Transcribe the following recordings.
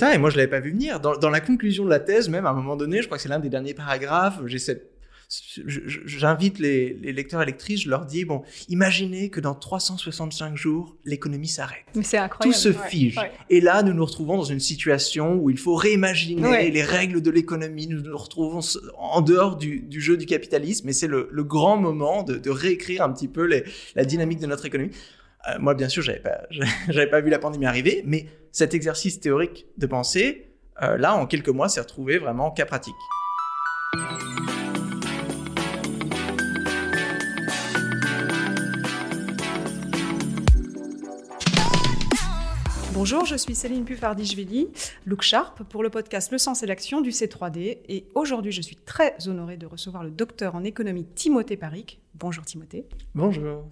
Ça, et moi, je l'avais pas vu venir. Dans, dans, la conclusion de la thèse, même à un moment donné, je crois que c'est l'un des derniers paragraphes, j'ai cette j'invite les, les, lecteurs et lectrices, je leur dis, bon, imaginez que dans 365 jours, l'économie s'arrête. c'est incroyable. Tout se fige. Et là, nous nous retrouvons dans une situation où il faut réimaginer les règles de l'économie. Nous nous retrouvons en dehors du, du jeu du capitalisme. Et c'est le, le, grand moment de, de, réécrire un petit peu les, la dynamique de notre économie. Euh, moi, bien sûr, j'avais pas, j'avais pas vu la pandémie arriver, mais cet exercice théorique de pensée, euh, là, en quelques mois, s'est retrouvé vraiment cas pratique. Bonjour, je suis Céline Puffardichvili, Look Sharp, pour le podcast Le Sens et l'Action du C3D. Et aujourd'hui, je suis très honorée de recevoir le docteur en économie Timothée Paric. Bonjour Timothée. Bonjour.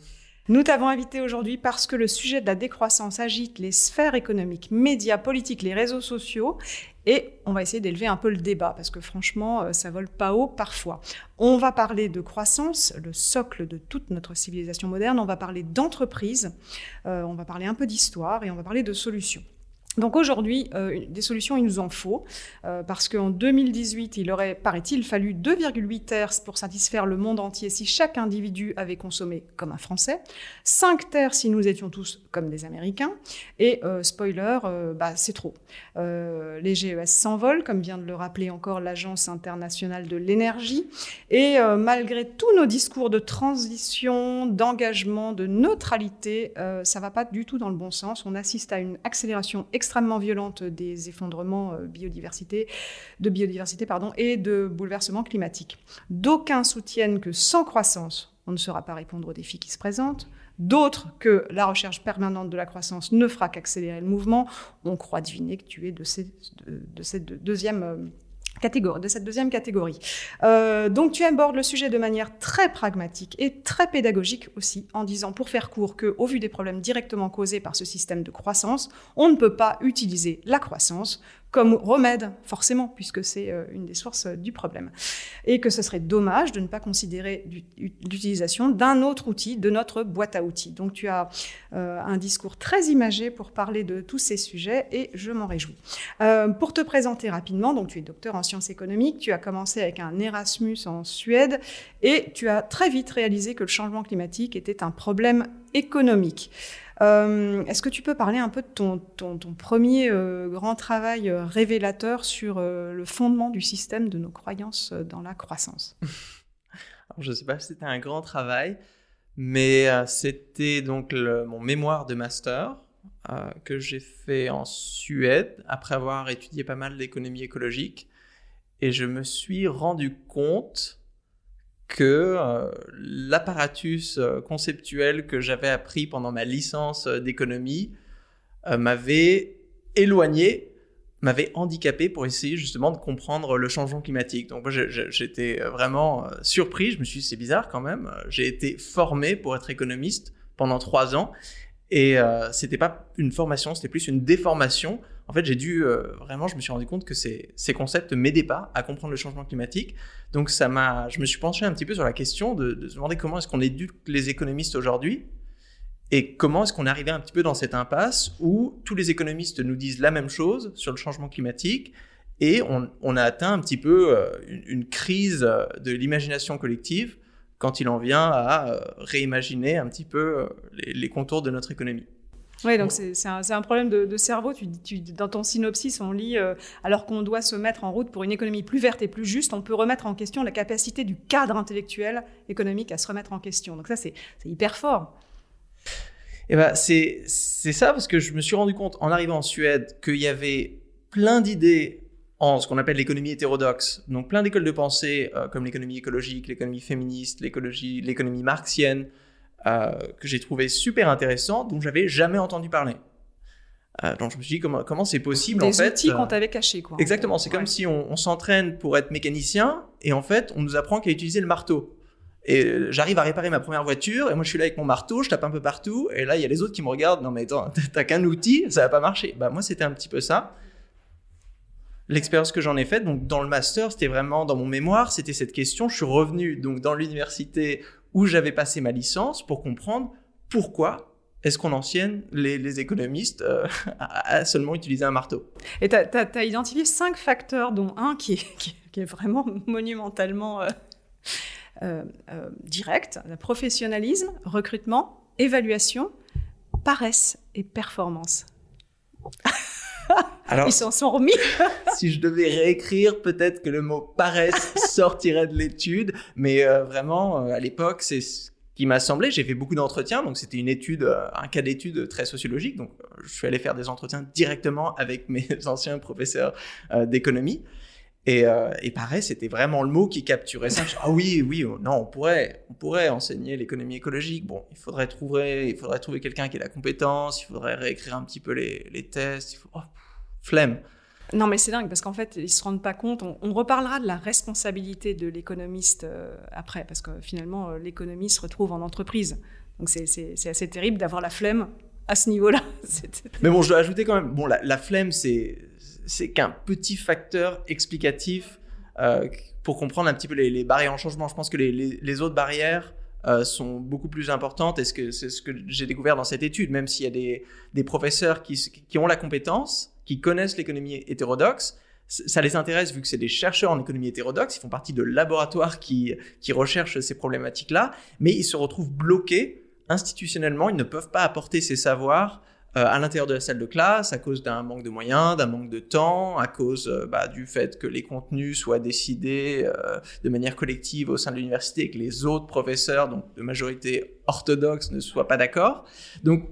Nous t'avons invité aujourd'hui parce que le sujet de la décroissance agite les sphères économiques, médias, politiques, les réseaux sociaux. Et on va essayer d'élever un peu le débat parce que franchement, euh, ça vole pas haut parfois. On va parler de croissance, le socle de toute notre civilisation moderne. On va parler d'entreprise, euh, on va parler un peu d'histoire et on va parler de solutions. Donc aujourd'hui, euh, des solutions, il nous en faut, euh, parce qu'en 2018, il aurait, paraît-il, fallu 2,8 terres pour satisfaire le monde entier si chaque individu avait consommé comme un Français, 5 terres si nous étions tous comme des Américains, et euh, spoiler, bah, c'est trop. les GES s'envolent, comme vient de le rappeler encore l'Agence internationale de l'énergie, et malgré tous nos discours de transition, d'engagement, de neutralité, ça va pas du tout dans le bon sens. On assiste à une accélération extrêmement violente des effondrements euh, biodiversité, de biodiversité pardon, et de bouleversements climatiques. D'aucuns soutiennent que sans croissance, on ne saura pas répondre aux défis qui se présentent. D'autres que la recherche permanente de la croissance ne fera qu'accélérer le mouvement. On croit deviner que tu es de, de cette deuxième euh, de cette deuxième catégorie. Euh, donc tu abordes le sujet de manière très pragmatique et très pédagogique aussi, en disant pour faire court que, au vu des problèmes directement causés par ce système de croissance, on ne peut pas utiliser la croissance comme remède, forcément, puisque c'est euh, une des sources du problème. Et que ce serait dommage de ne pas considérer l'utilisation d'un autre outil de notre boîte à outils. Donc tu as euh, un discours très imagé pour parler de tous ces sujets et je m'en réjouis. Euh, pour te présenter rapidement, donc tu es docteur en sciences économiques, tu as commencé avec un Erasmus en Suède et tu as très vite réalisé que le changement climatique était un problème économique. Euh, est-ce que tu peux parler un peu de ton, premier euh, grand travail euh, révélateur sur le fondement du système de nos croyances dans la croissance? Alors, Je ne sais pas si c'était un grand travail, mais c'était donc mon mémoire de master que j'ai fait en Suède après avoir étudié pas mal l'économie écologique. Et je me suis rendu compte que euh, l'apparatus euh, conceptuel que j'avais appris pendant ma licence euh, d'économie m'avait éloigné, m'avait handicapé pour essayer justement de comprendre le changement climatique. Donc j'étais vraiment surpris, je me suis dit c'est bizarre quand même, j'ai été formé pour être économiste pendant trois ans. Et c'était pas une formation, c'était plus une déformation en fait, j'ai dû euh, vraiment, je me suis rendu compte que ces, ces concepts m'aidaient pas à comprendre le changement climatique. Donc, ça m'a, je me suis penché un petit peu sur la question de, de se demander comment est-ce qu'on éduque les économistes aujourd'hui et comment est-ce qu'on est arrivé un petit peu dans cette impasse où tous les économistes nous disent la même chose sur le changement climatique et on, on a atteint un petit peu euh, une, crise de l'imagination collective quand il en vient à euh, réimaginer un petit peu les contours de notre économie. Oui, donc c'est un, un, problème de, de cerveau. Tu, tu, dans ton synopsis, on lit euh, alors qu'on doit se mettre en route pour une économie plus verte et plus juste, on peut remettre en question la capacité du cadre intellectuel économique à se remettre en question. Donc ça, c'est hyper fort. Eh ben, c'est ça parce que je me suis rendu compte en arrivant en Suède qu'il y avait plein d'idées en ce qu'on appelle l'économie hétérodoxe, donc plein d'écoles de pensée euh, comme l'économie écologique, l'économie féministe, l'écologie, l'économie marxienne, que j'ai trouvé super intéressant, dont j'avais jamais entendu parler. Euh, donc je me suis dit comment comment c'est possible Des en fait. outils qu'on euh, t'avait cachés quoi. Exactement, c'est comme si on, on s'entraîne pour être mécanicien et en fait on nous apprend qu'à utiliser le marteau. Et j'arrive à réparer ma première voiture et moi je suis là avec mon marteau, je tape un peu partout et là il y a les autres qui me regardent. Non mais attends, t'as qu'un outil, ça va pas marcher. Bah moi c'était un petit peu ça. L'expérience que j'en ai faite, donc dans le master, c'était vraiment dans mon mémoire, c'était cette question. Je suis revenu donc dans l'université où j'avais passé ma licence pour comprendre pourquoi est-ce qu'on enseigne les, économistes euh, à, seulement utiliser un marteau Et tu as, identifié cinq facteurs, dont un qui est, vraiment monumentalement euh, euh, direct, le professionnalisme, recrutement, évaluation, paresse et performance. Alors, Ils s'en sont remis. si je devais réécrire, peut-être que le mot paresse sortirait de l'étude, mais vraiment, à l'époque, c'est qui m'a semblé, j'ai fait beaucoup d'entretiens, donc c'était une étude, euh, un cas d'étude très sociologique, donc euh, je suis allé faire des entretiens directement avec mes anciens professeurs euh, d'économie. Et, et, pareil, c'était vraiment le mot qui capturait ça. ah oui, oui, oh, non, on pourrait, on pourrait enseigner l'économie écologique. Bon, il faudrait trouver, il faudrait trouver quelqu'un qui ait la compétence, il faudrait réécrire un petit peu les, les tests. Il faut, oh, flemme. Non, mais c'est dingue parce qu'en fait, ils se rendent pas compte. On, reparlera de la responsabilité de l'économiste euh, après, parce que finalement, euh, l'économie se retrouve en entreprise. Donc c'est assez terrible d'avoir la flemme à ce niveau-là. mais bon, je dois ajouter quand même. Bon, la, flemme, c'est c'est qu'un petit facteur explicatif euh, pour comprendre un petit peu les, barrières en changement. Je pense que les, autres barrières sont beaucoup plus importantes. Et c'est ce que j'ai découvert dans cette étude, même s'il y a des, professeurs qui, ont la compétence qui connaissent l'économie hétérodoxe, ça les intéresse vu que c'est des chercheurs en économie hétérodoxe, ils font partie de laboratoires qui, recherchent ces problématiques-là, mais ils se retrouvent bloqués institutionnellement, ils ne peuvent pas apporter ces savoirs euh, à l'intérieur de la salle de classe à cause d'un manque de moyens, d'un manque de temps, à cause euh, bah, du fait que les contenus soient décidés euh, de manière collective au sein de l'université et que les autres professeurs, donc de majorité orthodoxe, ne soient pas d'accord. Donc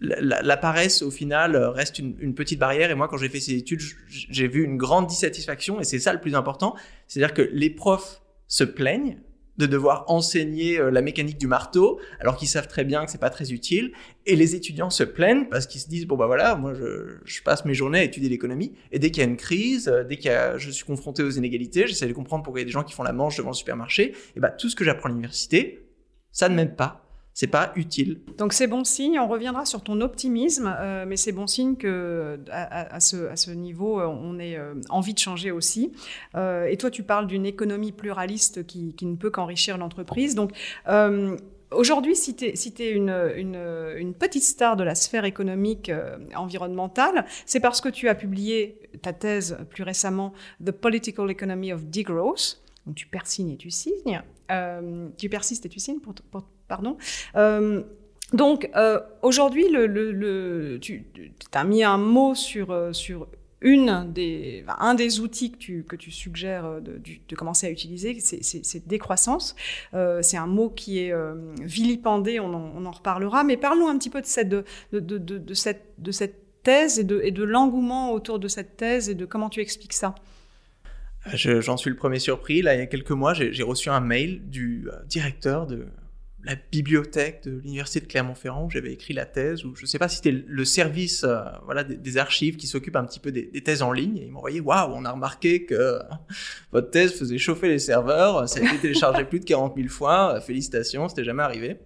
la, paresse, au final, euh, reste une, petite barrière. Et moi, quand j'ai fait ces études, j'ai vu une grande dissatisfaction. Et c'est ça le plus important. C'est-à-dire que les profs se plaignent de devoir enseigner euh, la mécanique du marteau, alors qu'ils savent très bien que c'est pas très utile. Et les étudiants se plaignent parce qu'ils se disent bon bah voilà, moi je, passe mes journées à étudier l'économie. Et dès qu'il y a une crise, euh, dès que je suis confronté aux inégalités, j'essaie de comprendre pourquoi il y a des gens qui font la manche devant le supermarché. Et bah tout ce que j'apprends à l'université, ça ne m'aide pas c'est pas utile. Donc c'est bon signe, on reviendra sur ton optimisme, euh, mais c'est bon signe que à, ce, niveau, euh, on ait euh, envie de changer aussi. et toi, tu parles d'une économie pluraliste qui, ne peut qu'enrichir l'entreprise. Donc Aujourd'hui, si tu es, une, petite star de la sphère économique environnementale, c'est parce que tu as publié ta thèse plus récemment, The Political Economy of Degrowth. Donc tu persignes et tu signes. tu persistes et tu signes pour, pardon. Euh, donc euh, aujourd'hui, le, tu, as mis un mot sur, euh, sur une des, un des outils que tu, que tu suggères de, commencer à utiliser, c'est décroissance. c'est un mot qui est vilipendé, on en, on en, reparlera, mais parlons un petit peu de cette, de, de, cette, de cette thèse et de, de l'engouement autour de cette thèse et de comment tu expliques ça. J'en suis le premier surpris. Là, il y a quelques mois, j'ai reçu un mail du directeur de la bibliothèque de l'université de Clermont-Ferrand où j'avais écrit la thèse, ou je ne sais pas si c'était le service euh, voilà, des, archives qui s'occupe un petit peu des, thèses en ligne. Et ils m'ont envoyé Waouh, on a remarqué que votre thèse faisait chauffer les serveurs, ça a été téléchargé plus de 40 000 fois, félicitations, c'était jamais arrivé.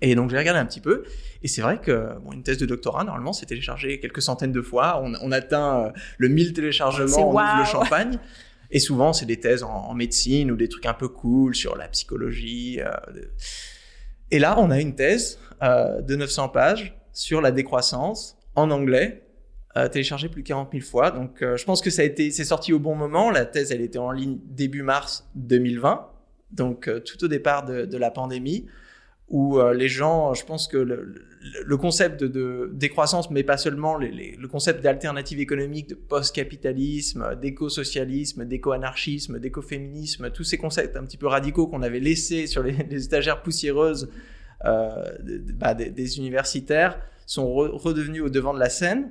Et donc j'ai regardé un petit peu, et c'est vrai que bon, une thèse de doctorat, normalement, c'est téléchargé quelques centaines de fois. On, atteint euh, le 1000 téléchargements, on ouvre le champagne. Et souvent, c'est des thèses en, médecine ou des trucs un peu cool sur la psychologie. Euh, et là, on a une thèse euh, de 900 pages sur la décroissance en anglais, euh, téléchargée plus de 40 000 fois. Donc, je pense que ça a été, c'est sorti au bon moment. La thèse, elle était en ligne début mars 2020, donc tout au départ de, la pandémie où les gens, je pense que concept de, décroissance, mais pas seulement, le concept d'alternative économique, de post-capitalisme, d'éco-socialisme, d'éco-anarchisme, d'écoféminisme, tous ces concepts un petit peu radicaux qu'on avait laissés sur les, étagères poussiéreuses euh, bah, des, universitaires sont redevenus au devant de la scène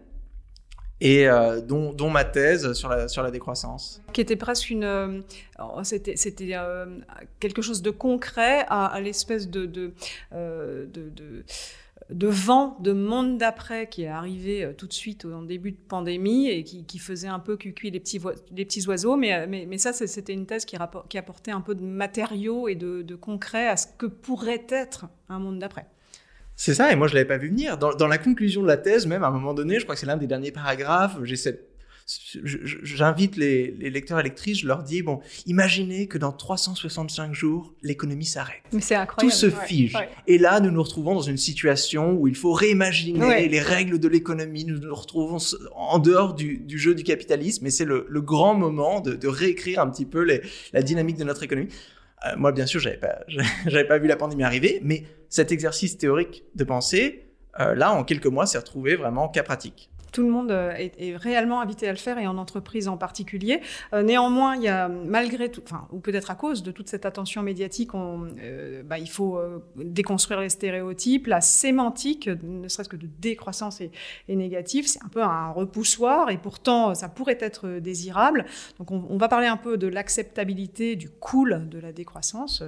et euh, dont, ma thèse sur la, sur la décroissance. Qui était presque une... Euh, c'était c'était euh, quelque chose de concret à, l'espèce de, de, vent de monde d'après qui est arrivé tout de suite au début de pandémie et qui, faisait un peu cuicui les petits, les petits oiseaux. Mais, mais ça, c'était une thèse qui, apportait un peu de matériaux et de, concret à ce que pourrait être un monde d'après. C'est ça, et moi je l'avais pas vu venir. Dans, la conclusion de la thèse, même à un moment donné, je crois que c'est l'un des derniers paragraphes, j'ai cette, j'invite les, lecteurs et lectrices, je leur dis, bon, imaginez que dans 365 jours, l'économie s'arrête. C'est incroyable. Tout se fige. Et là, nous nous retrouvons dans une situation où il faut réimaginer les règles de l'économie. Nous nous retrouvons en dehors du, jeu du capitalisme et c'est le, grand moment de, réécrire un petit peu la dynamique de notre économie. Euh, moi, bien sûr, j'avais pas, j'avais pas vu la pandémie arriver, mais cet exercice théorique de pensée, euh, là, en quelques mois, s'est retrouvé vraiment cas pratique tout le monde euh, est, réellement invité à le faire et en entreprise en particulier. Euh, néanmoins, il y a malgré tout, enfin, ou peut-être à cause de toute cette attention médiatique, on, euh, bah, il faut déconstruire les stéréotypes. La sémantique, ne serait-ce que de décroissance est, négative, c'est un peu un repoussoir et pourtant ça pourrait être désirable. Donc on, va parler un peu de l'acceptabilité du cool de la décroissance.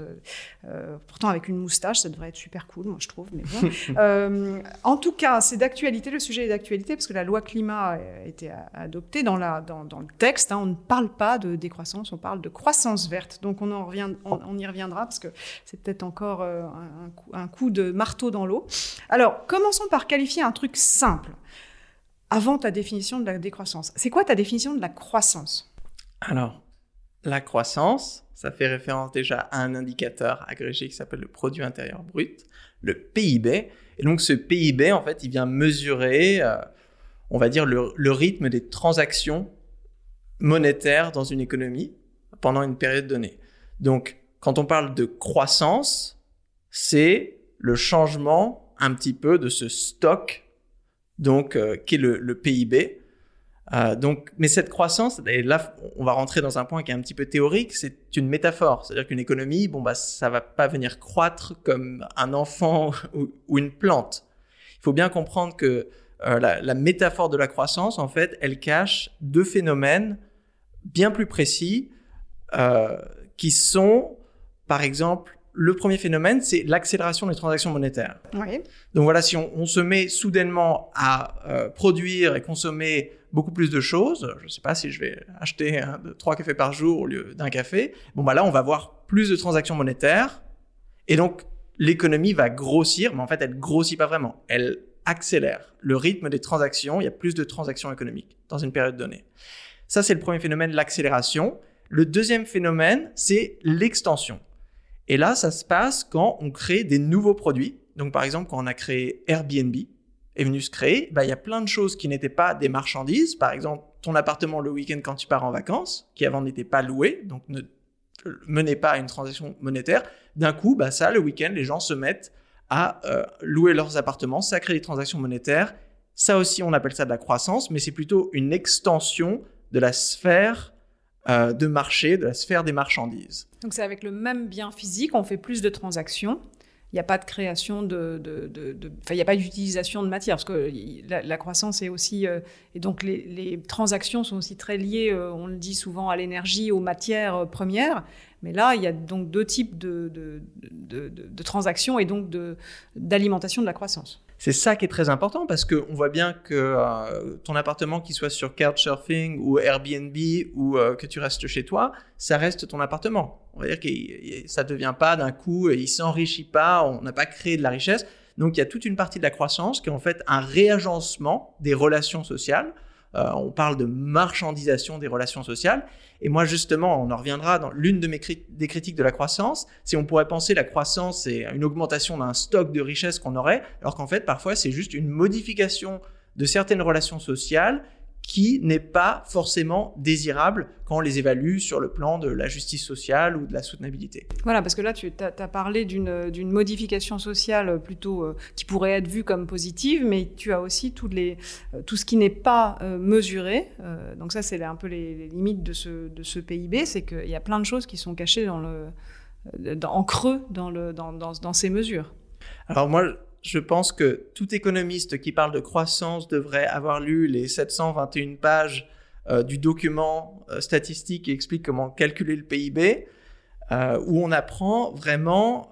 pourtant avec une moustache, ça devrait être super cool, moi je trouve. Mais bon. en tout cas, c'est d'actualité, le sujet est d'actualité parce que la loi climat a été adoptée, dans, le texte, hein, on ne parle pas de décroissance, on parle de croissance verte. Donc on, y reviendra parce que c'est peut-être encore euh, un, coup, de marteau dans l'eau. Alors, commençons par qualifier un truc simple. Avant ta définition de la décroissance, c'est quoi ta définition de la croissance? Alors, la croissance, ça fait référence déjà à un indicateur agrégé qui s'appelle le produit intérieur brut, le PIB. Et donc ce PIB, en fait, il vient mesurer euh, on va dire, le, rythme des transactions monétaires dans une économie pendant une période donnée. Donc, quand on parle de croissance, c'est le changement un petit peu de ce stock, donc euh, qui est le, PIB. Euh, donc, mais cette croissance, et là, on va rentrer dans un point qui est un petit peu théorique, c'est une métaphore. C'est-à-dire qu'une économie, bon, bah, ça va pas venir croître comme un enfant ou une plante. Il faut bien comprendre que euh, la, métaphore de la croissance, en fait, elle cache deux phénomènes bien plus précis euh, qui sont, par exemple, le premier phénomène, c'est l'accélération des transactions monétaires. Donc voilà, si on, se met soudainement à euh, produire et consommer beaucoup plus de choses, je ne sais pas si je vais acheter trois cafés par jour au lieu d'un café, bon bah là on va voir plus de transactions monétaires et donc l'économie va grossir, mais en fait elle grossit pas vraiment, elle accélère le rythme des transactions, il y a plus de transactions économiques dans une période donnée. Ça, c'est le premier phénomène, l'accélération. Le deuxième phénomène, c'est l'extension. Et là, ça se passe quand on crée des nouveaux produits. Donc, par exemple, quand on a créé Airbnb, est venu se créer, bah, il y a plein de choses qui n'étaient pas des marchandises. Par exemple, ton appartement le week-end quand tu pars en vacances, qui avant n'était pas loué, donc ne menait pas à une transaction monétaire. D'un coup, bah, ça, le week-end, les gens se mettent à euh, louer leurs appartements, ça crée des transactions monétaires. Ça aussi, on appelle ça de la croissance, mais c'est plutôt une extension de la sphère euh, de marché, de la sphère des marchandises. Donc c'est avec le même bien physique, on fait plus de transactions. Il n'y a pas de création de, de, il n'y a pas d'utilisation de matière parce que la, croissance est aussi euh, et donc les, les, transactions sont aussi très liées, on le dit souvent, à l'énergie, aux matières premières. Mais là, il y a donc deux types de, de, transactions et donc d'alimentation de, la croissance. C'est ça qui est très important parce qu'on voit bien que euh, ton appartement, qu'il soit sur Couchsurfing ou Airbnb ou euh, que tu restes chez toi, ça reste ton appartement. On va dire que ça ne devient pas d'un coup, il s'enrichit pas, on n'a pas créé de la richesse. Donc il y a toute une partie de la croissance qui est en fait un réagencement des relations sociales. Euh, on parle de marchandisation des relations sociales. Et moi, justement, on en reviendra dans l'une de mes des critiques de la croissance. Si on pourrait penser la croissance, c'est une augmentation d'un stock de richesse qu'on aurait, alors qu'en fait, parfois, c'est juste une modification de certaines relations sociales qui n'est pas forcément désirable quand on les évalue sur le plan de la justice sociale ou de la soutenabilité. Voilà, parce que là, tu as, parlé d'une modification sociale plutôt euh, qui pourrait être vue comme positive, mais tu as aussi les, euh, tout ce qui n'est pas euh, mesuré. donc ça, c'est un peu les, limites de ce, de ce PIB, c'est qu'il y a plein de choses qui sont cachées dans le, en creux dans, le, dans, dans, dans ces mesures. Alors moi, je pense que tout économiste qui parle de croissance devrait avoir lu les 721 pages euh, du document euh, statistique qui explique comment calculer le PIB, euh, où on apprend vraiment,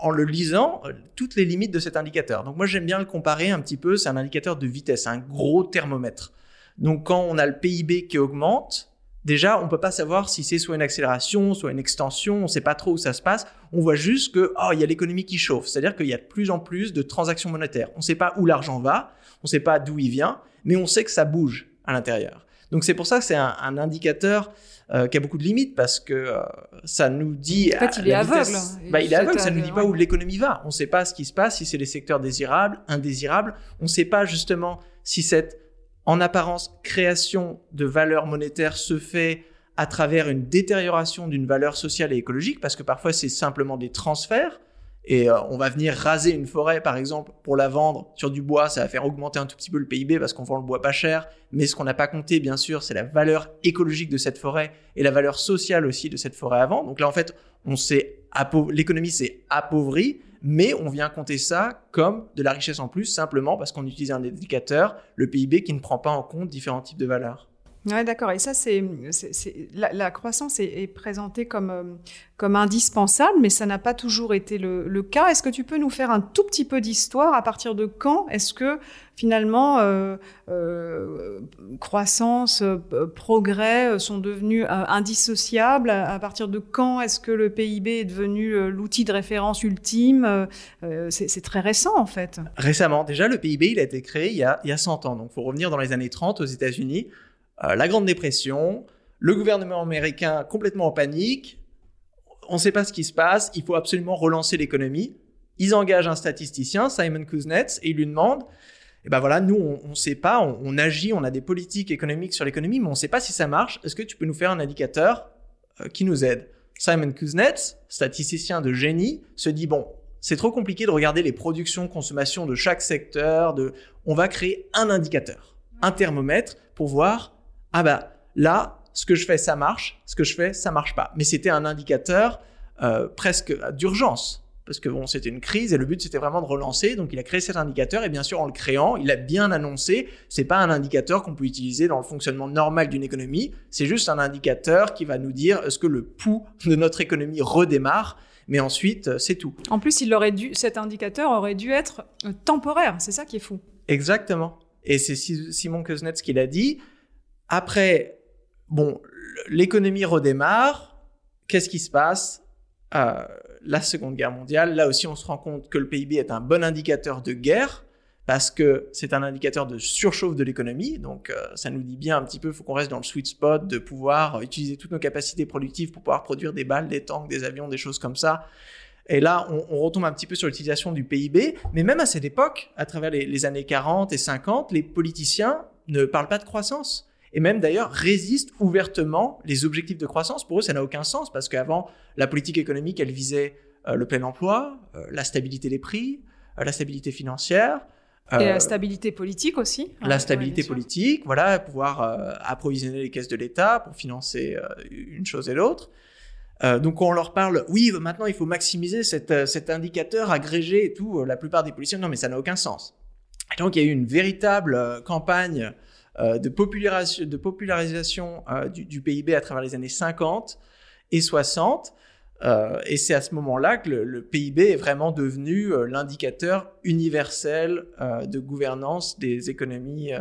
en, le lisant, toutes les limites de cet indicateur. Donc moi j'aime bien le comparer un petit peu, c'est un indicateur de vitesse, un gros thermomètre. Donc quand on a le PIB qui augmente, déjà, on ne peut pas savoir si c'est soit une accélération, soit une extension, on ne sait pas trop où ça se passe. On voit juste que, oh, il y a l'économie qui chauffe. C'est-à-dire qu'il y a de plus en plus de transactions monétaires. On ne sait pas où l'argent va, on ne sait pas d'où il vient, mais on sait que ça bouge à l'intérieur. Donc c'est pour ça que c'est un, un, indicateur euh, qui a beaucoup de limites parce que euh, ça nous dit. En fait, il est aveugle. Bah, il est aveugle, ça nous dit pas où l'économie va. On ne sait pas ce qui se passe, si c'est les secteurs désirables, indésirables. On ne sait pas justement si cette, en apparence, création de valeur monétaire se fait à travers une détérioration d'une valeur sociale et écologique, parce que parfois c'est simplement des transferts et euh, on va venir raser une forêt, par exemple, pour la vendre sur du bois, ça va faire augmenter un tout petit peu le PIB parce qu'on vend le bois pas cher. Mais ce qu'on n'a pas compté, bien sûr, c'est la valeur écologique de cette forêt et la valeur sociale aussi de cette forêt avant. Donc là, en fait, l'économie s'est appauvrie, mais on vient compter ça comme de la richesse en plus, simplement parce qu'on utilise un indicateur, le PIB, qui ne prend pas en compte différents types de valeurs. Ouais, d'accord. Et ça, c'est, la, croissance est, présentée comme, euh, comme indispensable, mais ça n'a pas toujours été le, cas. Est-ce que tu peux nous faire un tout petit peu d'histoire À partir de quand est-ce que finalement euh, euh, croissance, progrès sont devenus indissociables? À partir de quand est-ce que le PIB est devenu l'outil de référence ultime? C'est, très récent en fait. Récemment, déjà, le PIB il a été créé il y a, il y a 100 ans. Donc, il faut revenir dans les années 30 aux États-Unis. Euh, la Grande Dépression, le gouvernement américain complètement en panique, on ne sait pas ce qui se passe, il faut absolument relancer l'économie. Ils engagent un statisticien, Simon Kuznets, et ils lui demandent, eh ben voilà, nous, on ne sait pas, on, agit, on a des politiques économiques sur l'économie, mais on ne sait pas si ça marche. Est-ce que tu peux nous faire un indicateur euh, qui nous aide? Simon Kuznets, statisticien de génie, se dit, bon, c'est trop compliqué de regarder les productions, consommations de chaque secteur, de... on va créer un indicateur, un thermomètre, pour voir ah bah là, ce que je fais, ça marche, ce que je fais, ça marche pas. Mais c'était un indicateur euh, presque d'urgence. Parce que bon, c'était une crise et le but c'était vraiment de relancer. Donc il a créé cet indicateur et bien sûr en le créant, il a bien annoncé. C'est pas un indicateur qu'on peut utiliser dans le fonctionnement normal d'une économie. C'est juste un indicateur qui va nous dire est-ce que le pouls de notre économie redémarre? Mais ensuite, euh, c'est tout. En plus, il aurait dû, cet indicateur aurait dû être euh, temporaire. C'est ça qui est fou. Exactement. Et c'est Simon Kuznets qui l'a dit. Après, bon, l'économie redémarre. Qu'est-ce qui se passe? Euh, La Seconde Guerre mondiale, là aussi, on se rend compte que le PIB est un bon indicateur de guerre parce que c'est un indicateur de surchauffe de l'économie. Donc, euh, ça nous dit bien un petit peu, il faut qu'on reste dans le sweet spot de pouvoir utiliser toutes nos capacités productives pour pouvoir produire des balles, des tanks, des avions, des choses comme ça. Et là, on, retombe un petit peu sur l'utilisation du PIB. Mais même à cette époque, à travers les années 40 et 50, les politiciens ne parlent pas de croissance et même d'ailleurs résistent ouvertement les objectifs de croissance. Pour eux, ça n'a aucun sens parce qu'avant, la politique économique, elle visait euh, le plein emploi, euh, la stabilité des prix, euh, la stabilité financière. Et la stabilité politique aussi. La stabilité politique, voilà, pouvoir approvisionner les caisses de l'État pour financer une chose et l'autre. donc on leur parle, oui, maintenant il faut maximiser cet, cet indicateur agrégé et tout. La plupart des policiers, non, mais ça n'a aucun sens. donc il y a eu une véritable campagne de, popularisation, de popularisation euh, du, PIB à travers les années 50 et 60. Euh, et c'est à ce moment-là que le, PIB est vraiment devenu l'indicateur universel de gouvernance des économies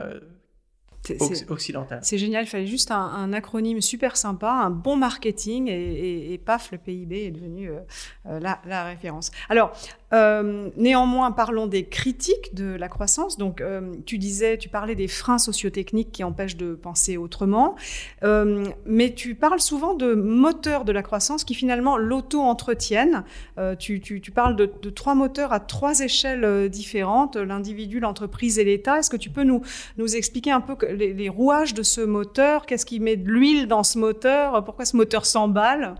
c'est génial, il fallait juste un, acronyme super sympa, un bon marketing et, paf, le PIB est devenu euh, euh, la, référence. Alors, euh, néanmoins, parlons des critiques de la croissance. Donc, tu disais, tu parlais des freins sociotechniques qui empêchent de penser autrement, mais tu parles souvent de moteurs de la croissance qui finalement l'auto-entretiennent. Tu, parles de, trois moteurs à trois échelles différentes, l'individu, l'entreprise et l'État. Est-ce que tu peux nous, nous expliquer un peu les, rouages de ce moteur? Qu'est-ce qui met de l'huile dans ce moteur? Pourquoi ce moteur s'emballe?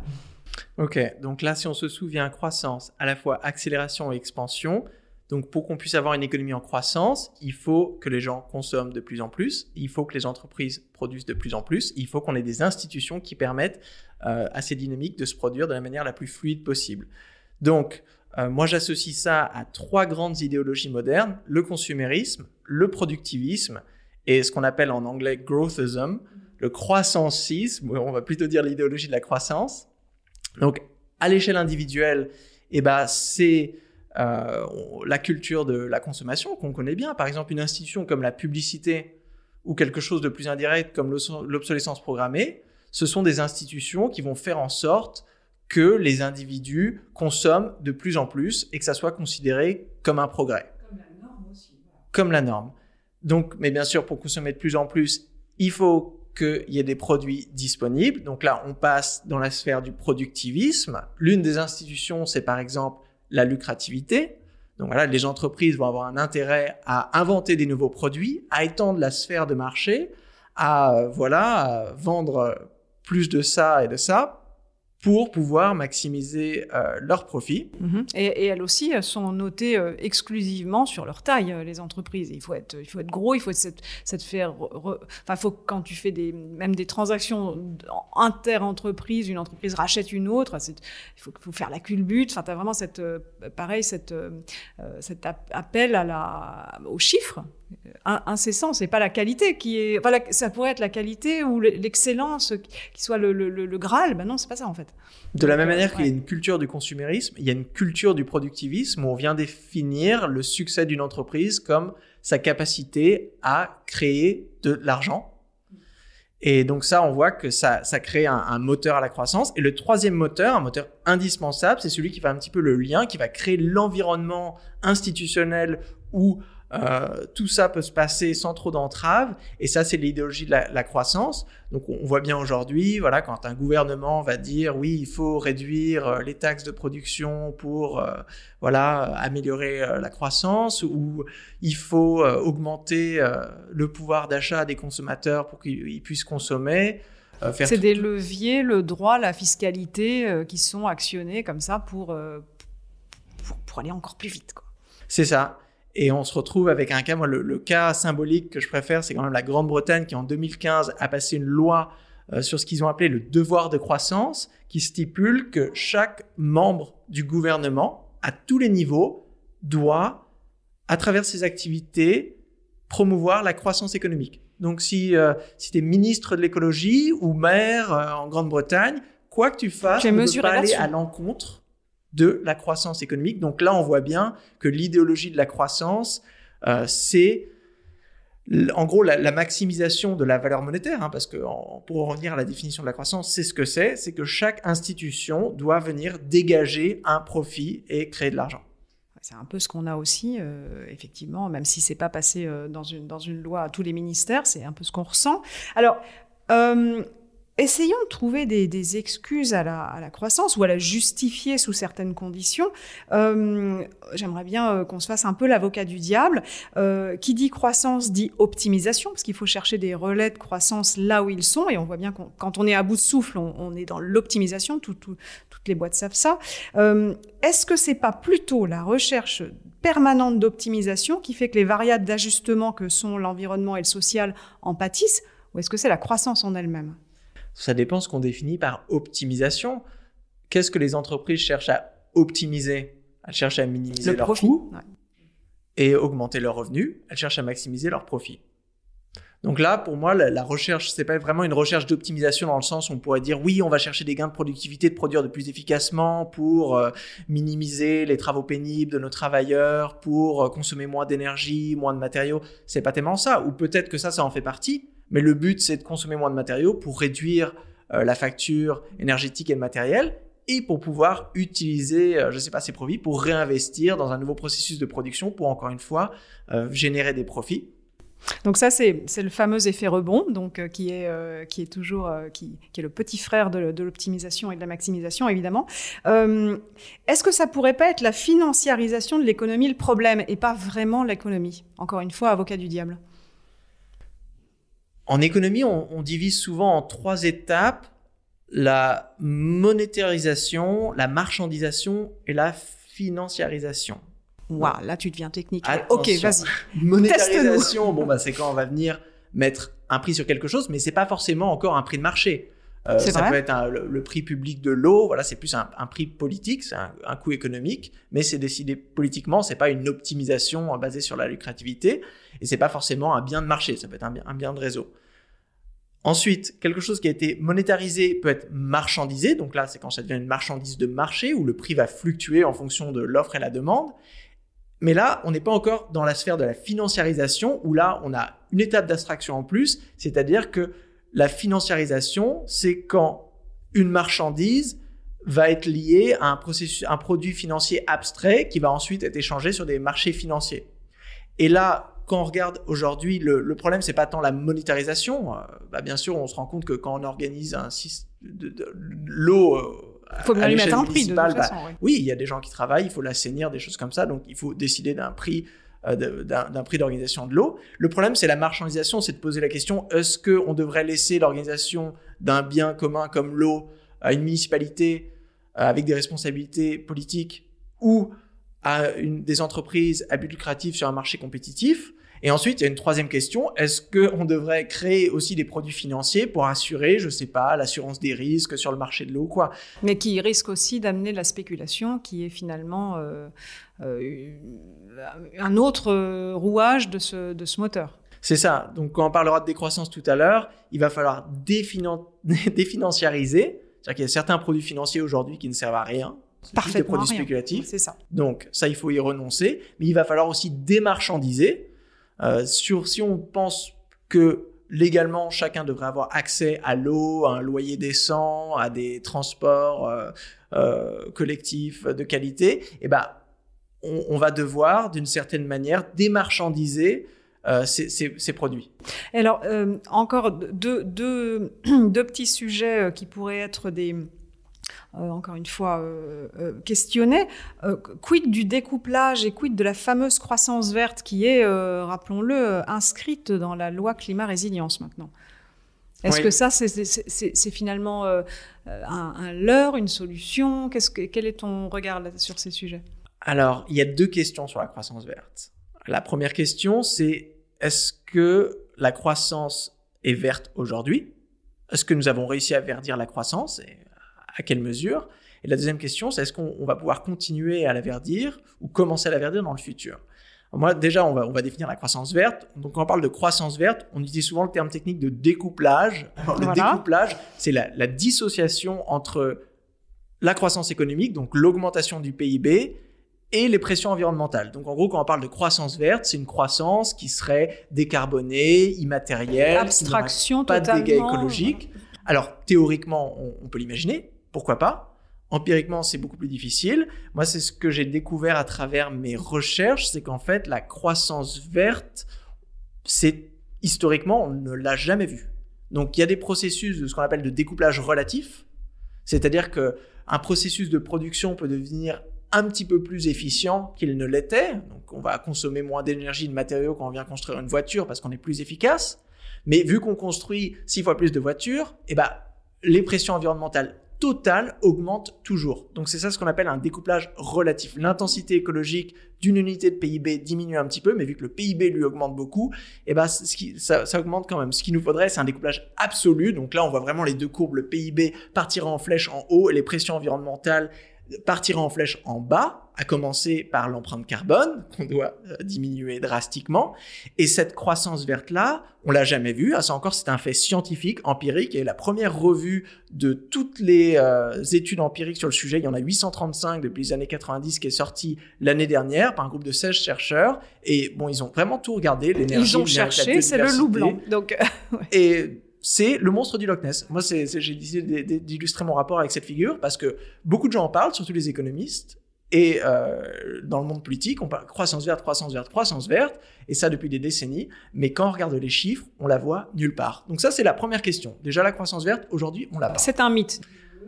Ok, donc là, si on se souvient, croissance, à la fois accélération et expansion. Donc pour qu'on puisse avoir une économie en croissance, il faut que les gens consomment de plus en plus, il faut que les entreprises produisent de plus en plus, il faut qu'on ait des institutions qui permettent euh, à ces dynamiques de se produire de la manière la plus fluide possible. Donc, euh, moi j'associe ça à trois grandes idéologies modernes, le consumérisme, le productivisme et ce qu'on appelle en anglais growthism, le croissancisme, on va plutôt dire l'idéologie de la croissance. Donc, à l'échelle individuelle, eh ben, c'est euh, la culture de la consommation qu'on connaît bien. Par exemple, une institution comme la publicité ou quelque chose de plus indirect comme l'obsolescence programmée, ce sont des institutions qui vont faire en sorte que les individus consomment de plus en plus et que ça soit considéré comme un progrès. Comme la norme aussi. Comme la norme. Donc, mais bien sûr, pour consommer de plus en plus, il faut qu'il y ait des produits disponibles. Donc là, on passe dans la sphère du productivisme. L'une des institutions, c'est par exemple la lucrativité. Donc voilà, les entreprises vont avoir un intérêt à inventer des nouveaux produits, à étendre la sphère de marché, à euh, voilà, vendre plus de ça et de ça pour pouvoir maximiser euh, leurs profits. Mhm. et, elles aussi sont notées euh, exclusivement sur leur taille, euh, les entreprises. Il faut être, il faut être gros, il faut cette, cette faire. Enfin, faut quand tu fais des, même des transactions inter-entreprises, une entreprise rachète une autre, il faut, faut, faire la culbute. Enfin, tu as vraiment cette, pareil, cette, cet appel à la, aux chiffres incessant. C'est pas la qualité qui est. Enfin, ça pourrait être la qualité ou l'excellence qui soit le, le, le Graal. Ben non, c'est pas ça en fait. De la même manière qu'il y a une culture du consumérisme, il y a une culture du productivisme où on vient définir le succès d'une entreprise comme sa capacité à créer de l'argent. Et donc ça, on voit que ça, ça crée un, un, moteur à la croissance. Et le troisième moteur, un moteur indispensable, c'est celui qui fait un petit peu le lien, qui va créer l'environnement institutionnel où euh, tout ça peut se passer sans trop d'entraves, et ça, c'est l'idéologie de la, croissance. Donc, on voit bien aujourd'hui, voilà, quand un gouvernement va dire oui, il faut réduire euh, les taxes de production pour, euh, voilà, améliorer la croissance, ou il faut augmenter le pouvoir d'achat des consommateurs pour qu'ils puissent consommer. C'est des leviers, le droit, la fiscalité, qui sont actionnés comme ça pour, pour, pour aller encore plus vite. C'est ça. Et on se retrouve avec un cas, moi, le, cas symbolique que je préfère, c'est quand même la Grande-Bretagne qui, en 2015, a passé une loi euh, sur ce qu'ils ont appelé le devoir de croissance, qui stipule que chaque membre du gouvernement, à tous les niveaux, doit, à travers ses activités, promouvoir la croissance économique. Donc, si, euh, si tu es ministre de l'écologie ou maire euh, en Grande-Bretagne, quoi que tu fasses, tu ne peux pas aller à l'encontre de la croissance économique. Donc là, on voit bien que l'idéologie de la croissance, euh, c'est en gros la, maximisation de la valeur monétaire, hein, parce que pour revenir à la définition de la croissance, c'est ce que c'est, c'est que chaque institution doit venir dégager un profit et créer de l'argent. C'est un peu ce qu'on a aussi, euh, effectivement, même si c'est pas passé euh, dans, une, dans une loi à tous les ministères, c'est un peu ce qu'on ressent. Alors, Essayons de trouver des, excuses à la, croissance ou à la justifier sous certaines conditions. Euh, j'aimerais bien euh, qu'on se fasse un peu l'avocat du diable. Euh, qui dit croissance dit optimisation, parce qu'il faut chercher des relais de croissance là où ils sont. Et on voit bien que quand on est à bout de souffle, on, est dans l'optimisation. toutes les boîtes savent ça. Est-ce que c'est pas plutôt la recherche permanente d'optimisation qui fait que les variables d'ajustement que sont l'environnement et le social en pâtissent, ou est-ce que c'est la croissance en elle-même? Ça dépend ce qu'on définit par optimisation. Qu'est-ce que les entreprises cherchent à optimiser? Elles cherchent à minimiser leurs coûts et augmenter leurs revenus. Elles cherchent à maximiser leurs profits. Donc là, pour moi, la, recherche, c'est pas vraiment une recherche d'optimisation dans le sens où on pourrait dire oui, on va chercher des gains de productivité, de produire de plus efficacement pour euh, minimiser les travaux pénibles de nos travailleurs, pour euh, consommer moins d'énergie, moins de matériaux. C'est pas tellement ça. Ou peut-être que ça, ça en fait partie. Mais le but, c'est de consommer moins de matériaux pour réduire euh, la facture énergétique et le matériel et pour pouvoir utiliser, euh, je ne sais pas, ces profits pour réinvestir dans un nouveau processus de production pour, encore une fois, euh, générer des profits. Donc ça, c'est le fameux effet rebond, donc qui est toujours qui, est le petit frère de, de l'optimisation et de la maximisation, évidemment. Est-ce que ça pourrait pas être la financiarisation de l'économie le problème et pas vraiment l'économie? Encore une fois, avocat du diable. En économie, on, divise souvent en trois étapes la monétarisation, la marchandisation et la financiarisation. Waouh, là tu deviens technique. Ok, vas-y. Monétarisation, bon bah c'est quand on va venir mettre un prix sur quelque chose, mais c'est pas forcément encore un prix de marché. Euh, ça peut être le, prix public de l'eau, voilà, c'est plus un, prix politique, c'est un, coût économique, mais c'est décidé politiquement, c'est pas une optimisation basée sur la lucrativité, et c'est pas forcément un bien de marché, ça peut être un bien, un bien de réseau. Ensuite, quelque chose qui a été monétarisé peut être marchandisé, donc là c'est quand ça devient une marchandise de marché, où le prix va fluctuer en fonction de l'offre et la demande. Mais là, on n'est pas encore dans la sphère de la financiarisation, où là, on a une étape d'abstraction en plus, c'est-à-dire que la financiarisation, c'est quand une marchandise va être liée à un, processus, un produit financier abstrait qui va ensuite être échangé sur des marchés financiers. Et là, quand on regarde aujourd'hui, le, le problème, c'est pas tant la monétarisation. Euh, bah, bien sûr, on se rend compte que quand on organise un système de, de, l'eau euh, il faut bien lui mettre un prix de toute bah, façon. oui. oui, il y a des gens qui travaillent, il faut l'assainir, des choses comme ça. Donc, il faut décider d'un prix de- d'un d'un prix d'organisation de l'eau. Le problème, c'est la marchandisation, c'est de poser la question est-ce qu'on devrait laisser l'organisation d'un bien commun comme l'eau à une municipalité euh, avec des responsabilités politiques ou à une, des entreprises à but lucratif sur un marché compétitif? Et ensuite, il y a une troisième question. Est-ce qu'on devrait créer aussi des produits financiers pour assurer, je sais pas, l'assurance des risques sur le marché de l'eau ou quoi? Mais qui risque aussi d'amener la spéculation, qui est finalement euh, euh, un autre euh, rouage de ce, de ce moteur. C'est ça. Donc, quand on parlera de décroissance tout à l'heure, il va falloir définan- définanciariser. C'est-à-dire qu'il y a certains produits financiers aujourd'hui qui ne servent à rien. Juste des Parfaitement produits rien. spéculatifs. C'est ça. Donc, ça, il faut y renoncer. Mais il va falloir aussi démarchandiser. Euh, sur, si on pense que légalement, chacun devrait avoir accès à l'eau, à un loyer décent, à des transports euh, euh, collectifs de qualité, eh ben, on, va devoir, d'une certaine manière, démarchandiser ces, produits. Alors, encore deux, deux, deux petits sujets qui pourraient être des, euh, encore une fois, euh, euh, questionnés. Euh, quid du découplage et quid de la fameuse croissance verte qui est, rappelons-le, inscrite dans la loi climat-résilience maintenant? Est-ce Oui. que ça, c'est- finalement un, un leurre, une solution? Que, Quel est ton regard là- sur ces sujets? Alors, il y a deux questions sur la croissance verte. La première question, c'est est-ce que la croissance est verte aujourd'hui? Est-ce que nous avons réussi à verdir la croissance? Et à quelle mesure Et la deuxième question, c'est est-ce qu'on on va pouvoir continuer à la verdir ou commencer à la verdir dans le futur? Moi, déjà, on va, on va définir la croissance verte. Donc, quand on parle de croissance verte, on utilise souvent le terme technique de découplage. Alors, le découplage, c'est la, la dissociation entre la croissance économique, donc l'augmentation du PIB, et les pressions environnementales. Donc en gros, quand on parle de croissance verte, c'est une croissance qui serait décarbonée, immatérielle, Abstraction qui pas de dégâts écologiques. Alors théoriquement, on, on peut l'imaginer, pourquoi pas? Empiriquement, c'est beaucoup plus difficile. Moi, c'est ce que j'ai découvert à travers mes recherches, c'est qu'en fait, la croissance verte, c'est historiquement, on ne l'a jamais vu. Donc il y a des processus de ce qu'on appelle de découplage relatif, c'est-à-dire que un processus de production peut devenir un petit peu plus efficient qu'il ne l'était. Donc, on va consommer moins d'énergie, de matériaux quand on vient construire une voiture parce qu'on est plus efficace. Mais vu qu'on construit six fois plus de voitures, eh ben, les pressions environnementales totales augmentent toujours. Donc, c'est ça ce qu'on appelle un découplage relatif. L'intensité écologique d'une unité de PIB diminue un petit peu, mais vu que le PIB lui augmente beaucoup, eh ben, ce qui, ça, ça augmente quand même. Ce qu'il nous faudrait, c'est un découplage absolu. Donc là, on voit vraiment les deux courbes. Le PIB partira en flèche en haut et les pressions environnementales partira en flèche en bas, à commencer par l'empreinte carbone, qu'on doit euh, diminuer drastiquement. Et cette croissance verte-là, on l'a jamais vue. Ah, ça encore, c'est un fait scientifique, empirique. Et la première revue de toutes les euh, études empiriques sur le sujet, il y en a 835 depuis les années 90 qui est sortie l'année dernière par un groupe de 16 chercheurs. Et bon, ils ont vraiment tout regardé. l'énergie, Ils ont cherché, c'est le loup blanc. Donc, Et c'est le monstre du Loch Ness. Moi, c'est, c'est- j'ai décidé d'illustrer mon rapport avec cette figure parce que beaucoup de gens en parlent, surtout les économistes. Et euh, dans le monde politique, on parle croissance verte, croissance verte, croissance verte, et ça depuis des décennies. Mais quand on regarde les chiffres, on la voit nulle part. Donc ça, c'est la première question. Déjà, la croissance verte, aujourd'hui, on l'a pas. c'est un mythe.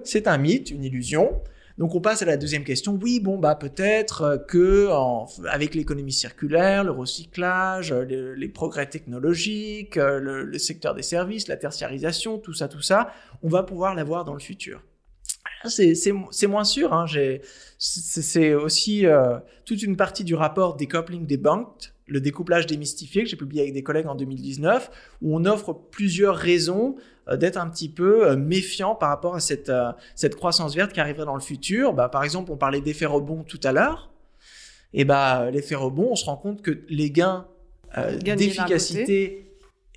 C'est un mythe, une illusion. Donc on passe à la deuxième question. Oui, bon bah peut-être euh, que avec l'économie circulaire, le recyclage, euh, le- les progrès technologiques, euh, le, secteur des services, la tertiarisation, tout ça, tout ça, on va pouvoir l'avoir dans le futur. C'est moins sûr. Hein, c'est aussi toute une partie du rapport Decoupling Debunked, le découplage démystifié que j'ai publié avec des collègues en 2019, où on offre plusieurs raisons d'être un petit peu euh, méfiant par rapport à cette, euh, cette croissance verte qui arriverait dans le futur. Bah, par exemple, on parlait d'effet rebond tout à l'heure. Et bah, l'effet rebond, on se rend compte que les gains euh, d'efficacité,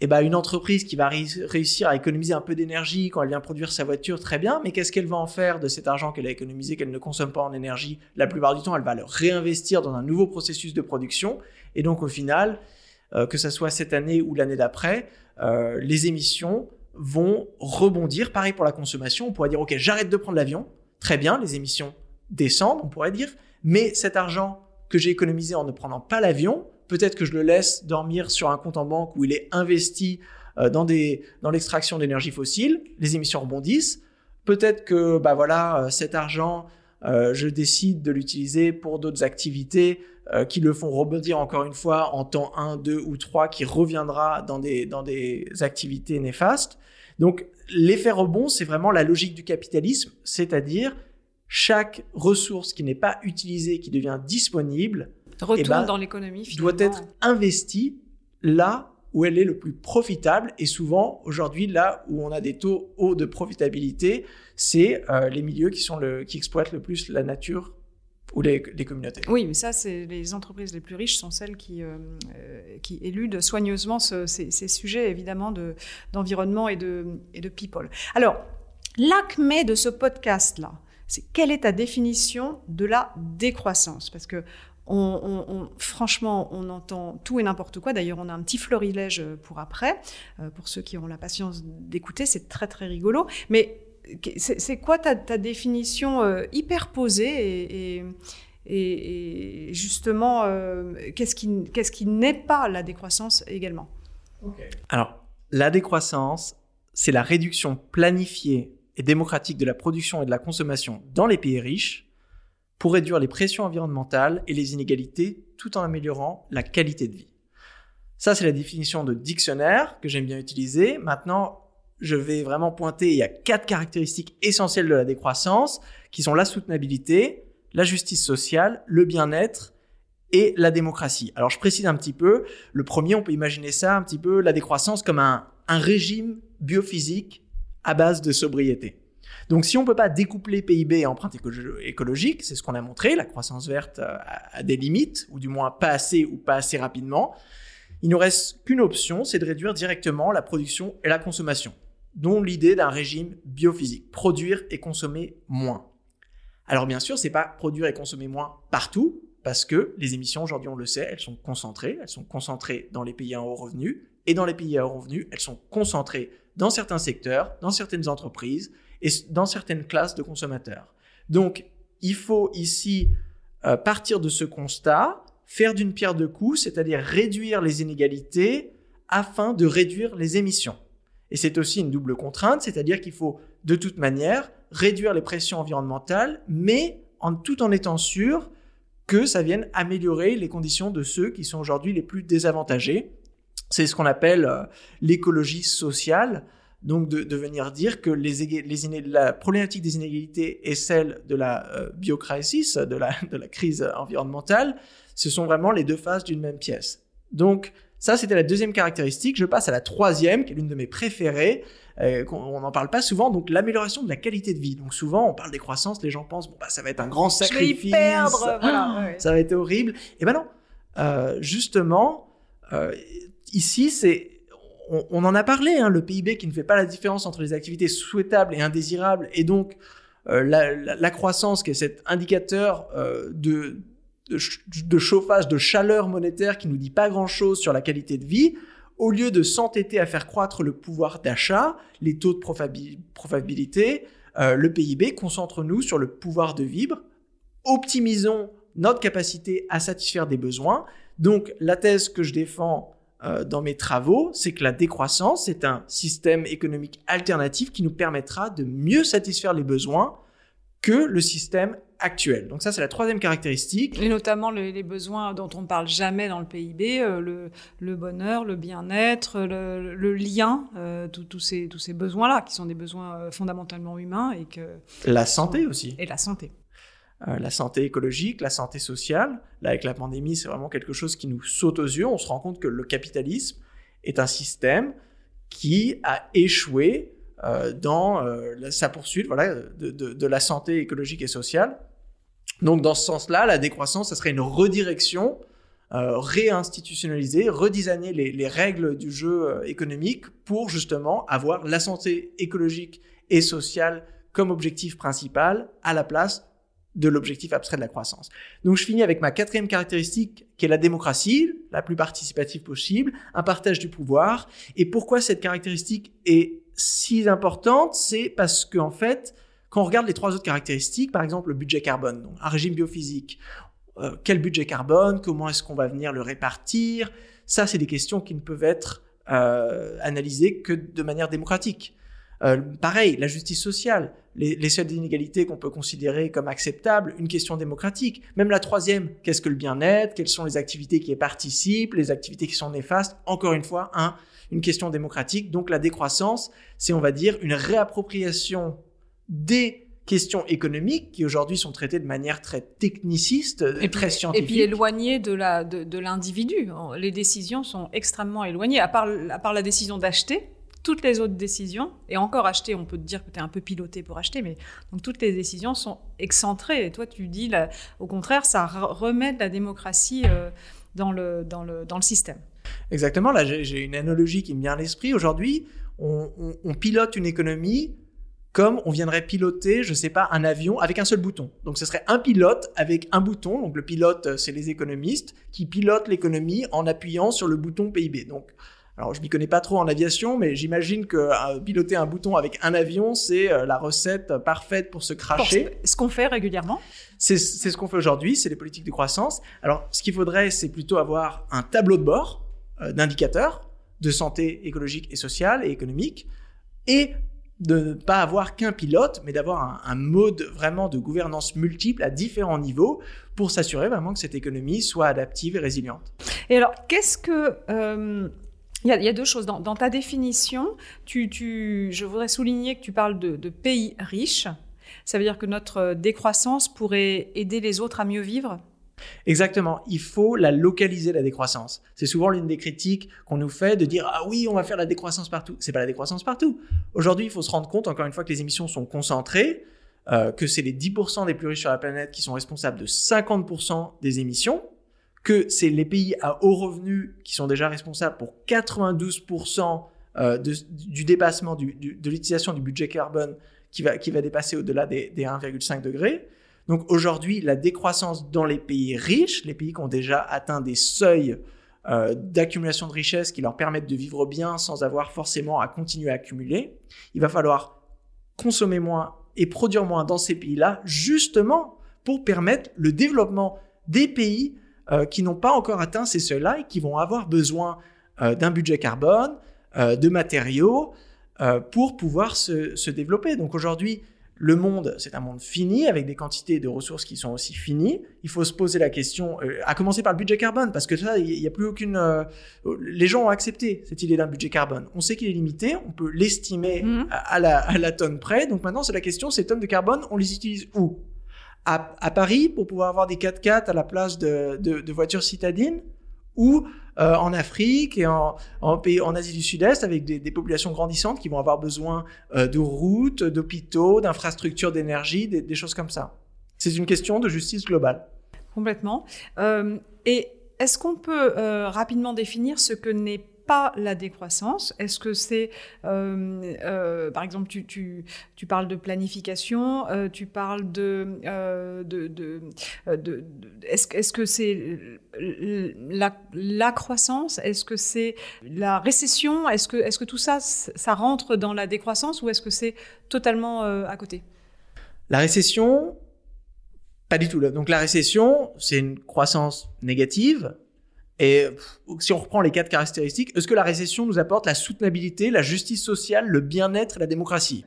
et bah, une entreprise qui va ré- réussir à économiser un peu d'énergie quand elle vient produire sa voiture, très bien, mais qu'est-ce qu'elle va en faire de cet argent qu'elle a économisé, qu'elle ne consomme pas en énergie? La plupart du temps, elle va le réinvestir dans un nouveau processus de production. Et donc, au final, euh, que ce soit cette année ou l'année d'après, euh, les émissions vont rebondir. Pareil pour la consommation, on pourrait dire, OK, j'arrête de prendre l'avion, très bien, les émissions descendent, on pourrait dire, mais cet argent que j'ai économisé en ne prenant pas l'avion, peut-être que je le laisse dormir sur un compte en banque où il est investi euh, dans, dans l'extraction d'énergie fossile, les émissions rebondissent. Peut-être que bah voilà, euh, cet argent, euh, je décide de l'utiliser pour d'autres activités qui le font rebondir encore une fois en temps 1, 2 ou 3, qui reviendra dans des, dans des activités néfastes. Donc l'effet rebond, c'est vraiment la logique du capitalisme, c'est-à-dire chaque ressource qui n'est pas utilisée, qui devient disponible, retourne eh ben, dans l'économie doit être investie là où elle est le plus profitable. Et souvent, aujourd'hui, là où on a des taux hauts de profitabilité, c'est euh, les milieux qui, sont le, qui exploitent le plus la nature ou les, communautés. Oui, mais ça, c'est les entreprises les plus riches sont celles qui, euh, euh, éludent soigneusement ces, sujets, évidemment, d'environnement et, de, people. Alors, l'acmé de ce podcast-là, c'est quelle est ta définition de la décroissance? Parce que franchement, on entend tout et n'importe quoi. D'ailleurs, on a un petit florilège pour après. Euh, pour ceux qui ont la patience d'écouter, c'est très très rigolo. Mais c'est quoi ta, définition euh, hyper posée et, et, justement, euh, qu'est-ce qui, qui n'est pas la décroissance également? Alors, la décroissance, c'est la réduction planifiée et démocratique de la production et de la consommation dans les pays riches pour réduire les pressions environnementales et les inégalités tout en améliorant la qualité de vie. Ça, c'est la définition de dictionnaire que j'aime bien utiliser. Maintenant, je vais vraiment pointer, il y a quatre caractéristiques essentielles de la décroissance qui sont la soutenabilité, la justice sociale, le bien-être et la démocratie. Alors je précise un petit peu, le premier, on peut imaginer ça un petit peu, la décroissance comme un, régime biophysique à base de sobriété. Donc si on ne peut pas découpler PIB et empreinte écologique, c'est ce qu'on a montré, la croissance verte euh, a des limites, ou du moins pas assez ou pas assez rapidement, il ne reste qu'une option, c'est de réduire directement la production et la consommation, dont l'idée d'un régime biophysique, produire et consommer moins. Alors bien sûr, c'est pas produire et consommer moins partout, parce que les émissions aujourd'hui, on le sait, elles sont concentrées, elles sont concentrées dans les pays à haut revenu, et dans les pays à haut revenu, elles sont concentrées dans certains secteurs, dans certaines entreprises, et dans certaines classes de consommateurs. Donc, il faut ici euh, partir de ce constat, faire d'une pierre deux coups, c'est-à-dire réduire les inégalités afin de réduire les émissions. Et c'est aussi une double contrainte, c'est-à-dire qu'il faut de toute manière réduire les pressions environnementales, mais en, tout en étant sûr que ça vienne améliorer les conditions de ceux qui sont aujourd'hui les plus désavantagés. C'est ce qu'on appelle euh, l'écologie sociale donc de, venir dire que les, la problématique des inégalités et celle de la euh, biocrisis, de la, de la crise environnementale, ce sont vraiment les deux faces d'une même pièce. Donc ça, c'était la deuxième caractéristique. Je passe à la troisième, qui est l'une de mes préférées. Euh, on n'en parle pas souvent, donc l'amélioration de la qualité de vie. Donc souvent, on parle des croissances, les gens pensent bon bah ça va être un grand sacrifice, je vais y perdre, voilà, ça va être horrible. Et ben non, euh, justement, euh, ici c'est on, en a parlé, hein, le PIB qui ne fait pas la différence entre les activités souhaitables et indésirables, et donc euh, la, croissance qui est cet indicateur euh, de, de, chauffage, de chaleur monétaire qui nous dit pas grand-chose sur la qualité de vie, au lieu de s'entêter à faire croître le pouvoir d'achat, les taux de profitabilité, euh, le PIB, concentre-nous sur le pouvoir de vivre, optimisons notre capacité à satisfaire des besoins. Donc la thèse que je défends euh, dans mes travaux, c'est que la décroissance est un système économique alternatif qui nous permettra de mieux satisfaire les besoins que le système actuel. Donc ça, c'est la troisième caractéristique. Et notamment les, besoins dont on ne parle jamais dans le PIB, euh, le, bonheur, le bien-être, le, lien, euh, tous ces, tous ces besoins-là, qui sont des besoins fondamentalement humains. et que La santé aussi. Et la santé. Euh, la santé écologique, la santé sociale. Là, avec la pandémie, c'est vraiment quelque chose qui nous saute aux yeux. On se rend compte que le capitalisme est un système qui a échoué euh, dans euh, sa poursuite voilà, de, la santé écologique et sociale. Donc, dans ce sens-là, la décroissance, ça serait une redirection, réinstitutionnaliser, redesigner les, les règles du jeu économique pour justement avoir la santé écologique et sociale comme objectif principal à la place de l'objectif abstrait de la croissance. Donc je finis avec ma quatrième caractéristique qui est la démocratie, la plus participative possible, un partage du pouvoir. Et pourquoi cette caractéristique est si importante? C'est parce qu'en fait, quand on regarde les trois autres caractéristiques, par exemple le budget carbone, donc un régime biophysique, euh, quel budget carbone, comment est-ce qu'on va venir le répartir. Ça, c'est des questions qui ne peuvent être euh, analysées que de manière démocratique. Euh, pareil, la justice sociale, les, les seuils d'inégalité qu'on peut considérer comme acceptables, une question démocratique. Même la troisième, qu'est-ce que le bien-être, quelles sont les activités qui y participent, les activités qui sont néfastes, encore une fois, un, une question démocratique. Donc la décroissance, c'est, on va dire, une réappropriation des questions économiques qui aujourd'hui sont traitées de manière très techniciste, et très scientifique. Et puis éloignées de la de, l'individu. Les décisions sont extrêmement éloignées. À part à part la décision d'acheter, toutes les autres décisions, et encore acheter, on peut te dire que tu es un peu piloté pour acheter, mais donc toutes les décisions sont excentrées. Et toi, tu dis, là, au contraire, ça remet de la démocratie euh, dans, le, dans, le, dans le système. Exactement. Là, j'ai une analogie qui me vient à l'esprit. Aujourd'hui, on, on, pilote une économie comme on viendrait piloter, je sais pas, un avion avec un seul bouton. Donc ce serait un pilote avec un bouton. Donc le pilote, euh, c'est les économistes qui pilotent l'économie en appuyant sur le bouton PIB. Donc alors, je m'y connais pas trop en aviation, mais j'imagine que euh, piloter un bouton avec un avion, c'est euh, la recette parfaite pour se cracher. ce qu'on fait régulièrement C'est ce qu'on fait aujourd'hui, c'est les politiques de croissance. Alors, ce qu'il faudrait, c'est plutôt avoir un tableau de bord d'indicateurs de santé écologique et sociale et économique, et de ne pas avoir qu'un pilote, mais d'avoir un, mode vraiment de gouvernance multiple à différents niveaux pour s'assurer vraiment que cette économie soit adaptive et résiliente. Et alors, qu'est-ce que... Euh, il y, a deux choses. Dans, ta définition, je voudrais souligner que tu parles de, de pays riches. Ça veut dire que notre décroissance pourrait aider les autres à mieux vivre? Exactement, il faut la localiser la décroissance. C'est souvent l'une des critiques qu'on nous fait de dire ah oui, on va faire la décroissance partout. C'est pas la décroissance partout. Aujourd'hui, il faut se rendre compte encore une fois que les émissions sont concentrées, euh, que c'est les 10% des plus riches sur la planète qui sont responsables de 50% des émissions, que c'est les pays à haut revenu qui sont déjà responsables pour 92% euh, du dépassement de l'utilisation du budget carbone qui va, qui va dépasser au-delà des 1,5 degrés donc aujourd'hui, la décroissance dans les pays riches, les pays qui ont déjà atteint des seuils euh, d'accumulation de richesses qui leur permettent de vivre bien sans avoir forcément à continuer à accumuler, il va falloir consommer moins et produire moins dans ces pays-là, justement pour permettre le développement des pays euh, qui n'ont pas encore atteint ces seuils-là et qui vont avoir besoin euh, d'un budget carbone, de matériaux, pour pouvoir se, se développer. Donc aujourd'hui, le monde, c'est un monde fini, avec des quantités de ressources qui sont aussi finies. Il faut se poser la question, euh, à commencer par le budget carbone, parce que ça, il n'y a plus aucune... Euh, les gens ont accepté cette idée d'un budget carbone. On sait qu'il est limité, on peut l'estimer mhm. à, la, tonne près. Donc maintenant, c'est la question, ces tonnes de carbone, on les utilise où? À, Paris, pour pouvoir avoir des 4x4 à la place de voitures citadines? Ou euh, en Afrique et en, en, Asie du Sud-Est avec des, populations grandissantes qui vont avoir besoin euh, de routes, d'hôpitaux, d'infrastructures d'énergie, des, choses comme ça. C'est une question de justice globale. Complètement. Euh, et est-ce qu'on peut rapidement définir ce que n'est pas la décroissance. Est-ce que c'est, euh, euh, par exemple, tu, tu, parles de planification, euh, tu parles de, de, de, de est-ce, est-ce que c'est la, la, croissance? Est-ce que c'est la récession? Est-ce que, est-ce que tout ça, ça rentre dans la décroissance ou est-ce que c'est totalement à côté? La récession, pas du tout. Donc la récession, c'est une croissance négative et si on reprend les quatre caractéristiques, est-ce que la récession nous apporte la soutenabilité, la justice sociale, le bien-être et la démocratie?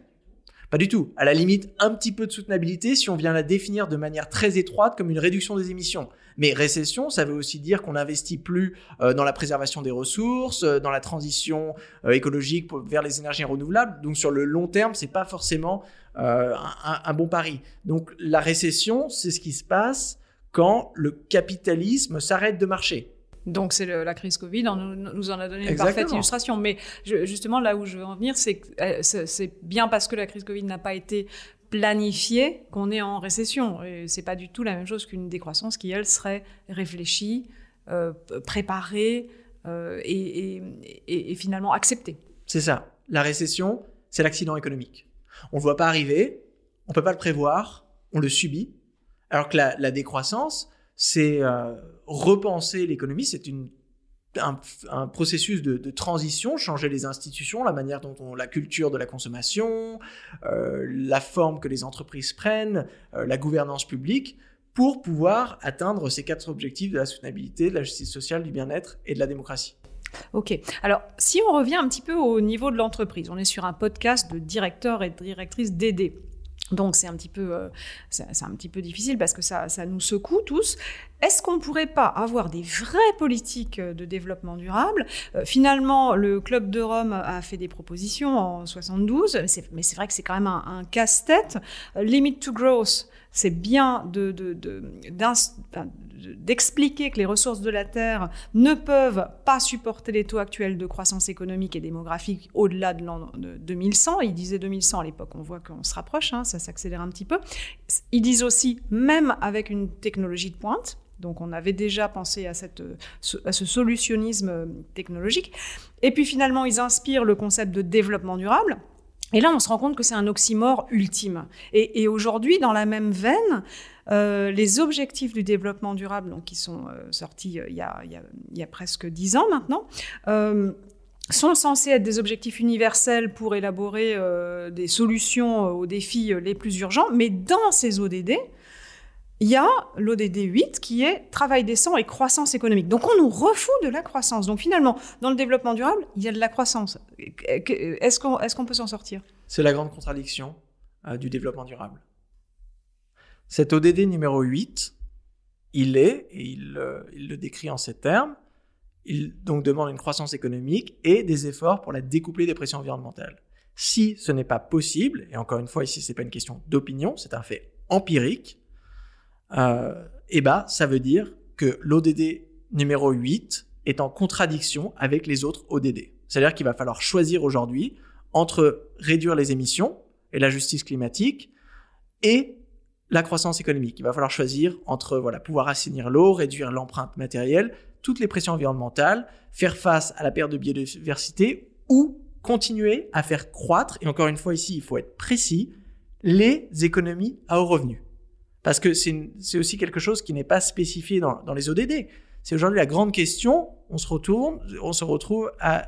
Pas du tout. À la limite, un petit peu de soutenabilité si on vient la définir de manière très étroite comme une réduction des émissions. Mais récession, ça veut aussi dire qu'on n'investit plus euh, dans la préservation des ressources, euh, dans la transition euh, écologique vers les énergies renouvelables. Donc sur le long terme, c'est pas forcément un, un bon pari. Donc la récession, c'est ce qui se passe quand le capitalisme s'arrête de marcher. Donc c'est la crise Covid, on nous, en a donné une parfaite illustration. Mais justement, là où je veux en venir, c'est que euh, c'est bien parce que la crise Covid n'a pas été planifiée qu'on est en récession. Et c'est pas du tout la même chose qu'une décroissance qui, elle, serait réfléchie, euh, préparée euh, et, et, finalement acceptée. C'est ça. La récession, c'est l'accident économique. On ne voit pas arriver, on peut pas le prévoir, on le subit. Alors que la, la décroissance, c'est euh, repenser l'économie, c'est un, processus de, transition, changer les institutions, la manière dont on, la culture de la consommation, euh, la forme que les entreprises prennent, euh, la gouvernance publique, pour pouvoir atteindre ces quatre objectifs de la soutenabilité, de la justice sociale, du bien-être et de la démocratie. Ok. Alors, si on revient un petit peu au niveau de l'entreprise, on est sur un podcast de directeurs et de directrices d'aider. Donc c'est un petit peu, euh, c'est un petit peu difficile parce que ça, ça nous secoue tous. Est-ce qu'on ne pourrait pas avoir des vraies politiques de développement durable? Euh, Finalement, le Club de Rome a fait des propositions en 72, mais c'est vrai que c'est quand même un, un casse-tête. Limit to growth, c'est bien de, d'expliquer que les ressources de la Terre ne peuvent pas supporter les taux actuels de croissance économique et démographique au-delà de l'an 2100. Ils disaient 2100 à l'époque, on voit qu'on se rapproche, hein, ça s'accélère un petit peu. Ils disent aussi, même avec une technologie de pointe, donc on avait déjà pensé à, ce solutionnisme technologique. Et puis finalement, ils inspirent le concept de développement durable. Et là, on se rend compte que c'est un oxymore ultime. Et, aujourd'hui, dans la même veine, euh, les objectifs du développement durable, donc, qui sont euh, sortis euh, il, y a, il, y a, presque dix ans maintenant, sont censés être des objectifs universels pour élaborer des solutions aux défis les plus urgents. Mais dans ces ODD, il y a l'ODD 8 qui est travail décent et croissance économique. Donc on nous refout de la croissance. Donc finalement, dans le développement durable, il y a de la croissance. Est-ce qu'on peut s'en sortir? C'est la grande contradiction euh, du développement durable. Cet ODD numéro 8, il est, et il, euh, il, le décrit en ces termes, il donc demande une croissance économique et des efforts pour la découpler des pressions environnementales. Si ce n'est pas possible, et encore une fois ici c'est pas une question d'opinion, c'est un fait empirique, et bah, ça veut dire que l'ODD numéro 8 est en contradiction avec les autres ODD. C'est-à-dire qu'il va falloir choisir aujourd'hui entre réduire les émissions et la justice climatique et la croissance économique. Il va falloir choisir entre voilà, pouvoir assainir l'eau, réduire l'empreinte matérielle, toutes les pressions environnementales, faire face à la perte de biodiversité ou continuer à faire croître, et encore une fois ici, il faut être précis, les économies à haut revenu. Parce que c'est aussi quelque chose qui n'est pas spécifié dans, les ODD. C'est aujourd'hui la grande question, on se retourne, on se retrouve à,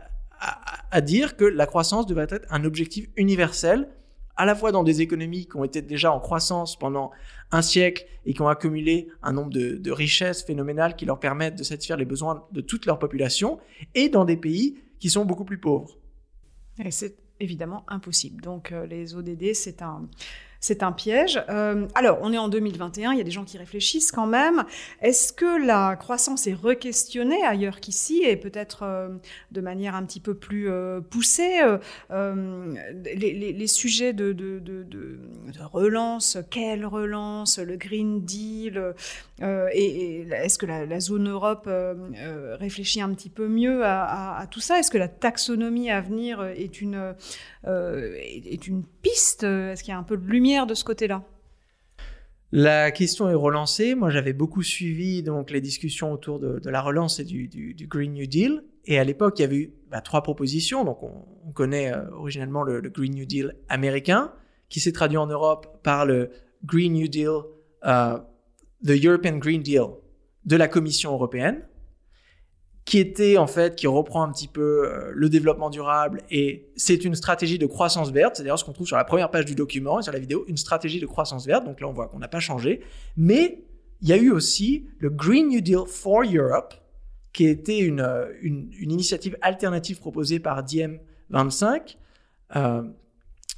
dire que la croissance devrait être un objectif universel, à la fois dans des économies qui ont été déjà en croissance pendant un siècle et qui ont accumulé un nombre de, richesses phénoménales qui leur permettent de satisfaire les besoins de toute leur population, et dans des pays qui sont beaucoup plus pauvres. C'est évidemment impossible. Donc euh, les ODD, c'est un c'est un piège. Euh, alors, on est en 2021, il y a des gens qui réfléchissent quand même. Est-ce que la croissance est requestionnée ailleurs qu'ici et peut-être euh, de manière un petit peu plus euh, poussée les, sujets de, relance, quelle relance, le Green Deal, est-ce que la, zone Europe réfléchit un petit peu mieux à, à tout ça? Est-ce que la taxonomie à venir est une est une piste? Est-ce qu'il y a un peu de lumière de ce côté-là? La question est relancée. Moi, j'avais beaucoup suivi donc les discussions autour de, la relance et du, Green New Deal. Et à l'époque, il y avait eu bah, trois propositions. Donc, on, connaît euh, originellement le, Green New Deal américain, qui s'est traduit en Europe par le Green New Deal, euh, the European Green Deal de la Commission européenne qui était en fait, qui reprend un petit peu euh, le développement durable et c'est une stratégie de croissance verte. C'est d'ailleurs ce qu'on trouve sur la première page du document et sur la vidéo, une stratégie de croissance verte. Donc là, on voit qu'on n'a pas changé. Mais il y a eu aussi le Green New Deal for Europe, qui était une, euh, une, initiative alternative proposée par Diem25, euh,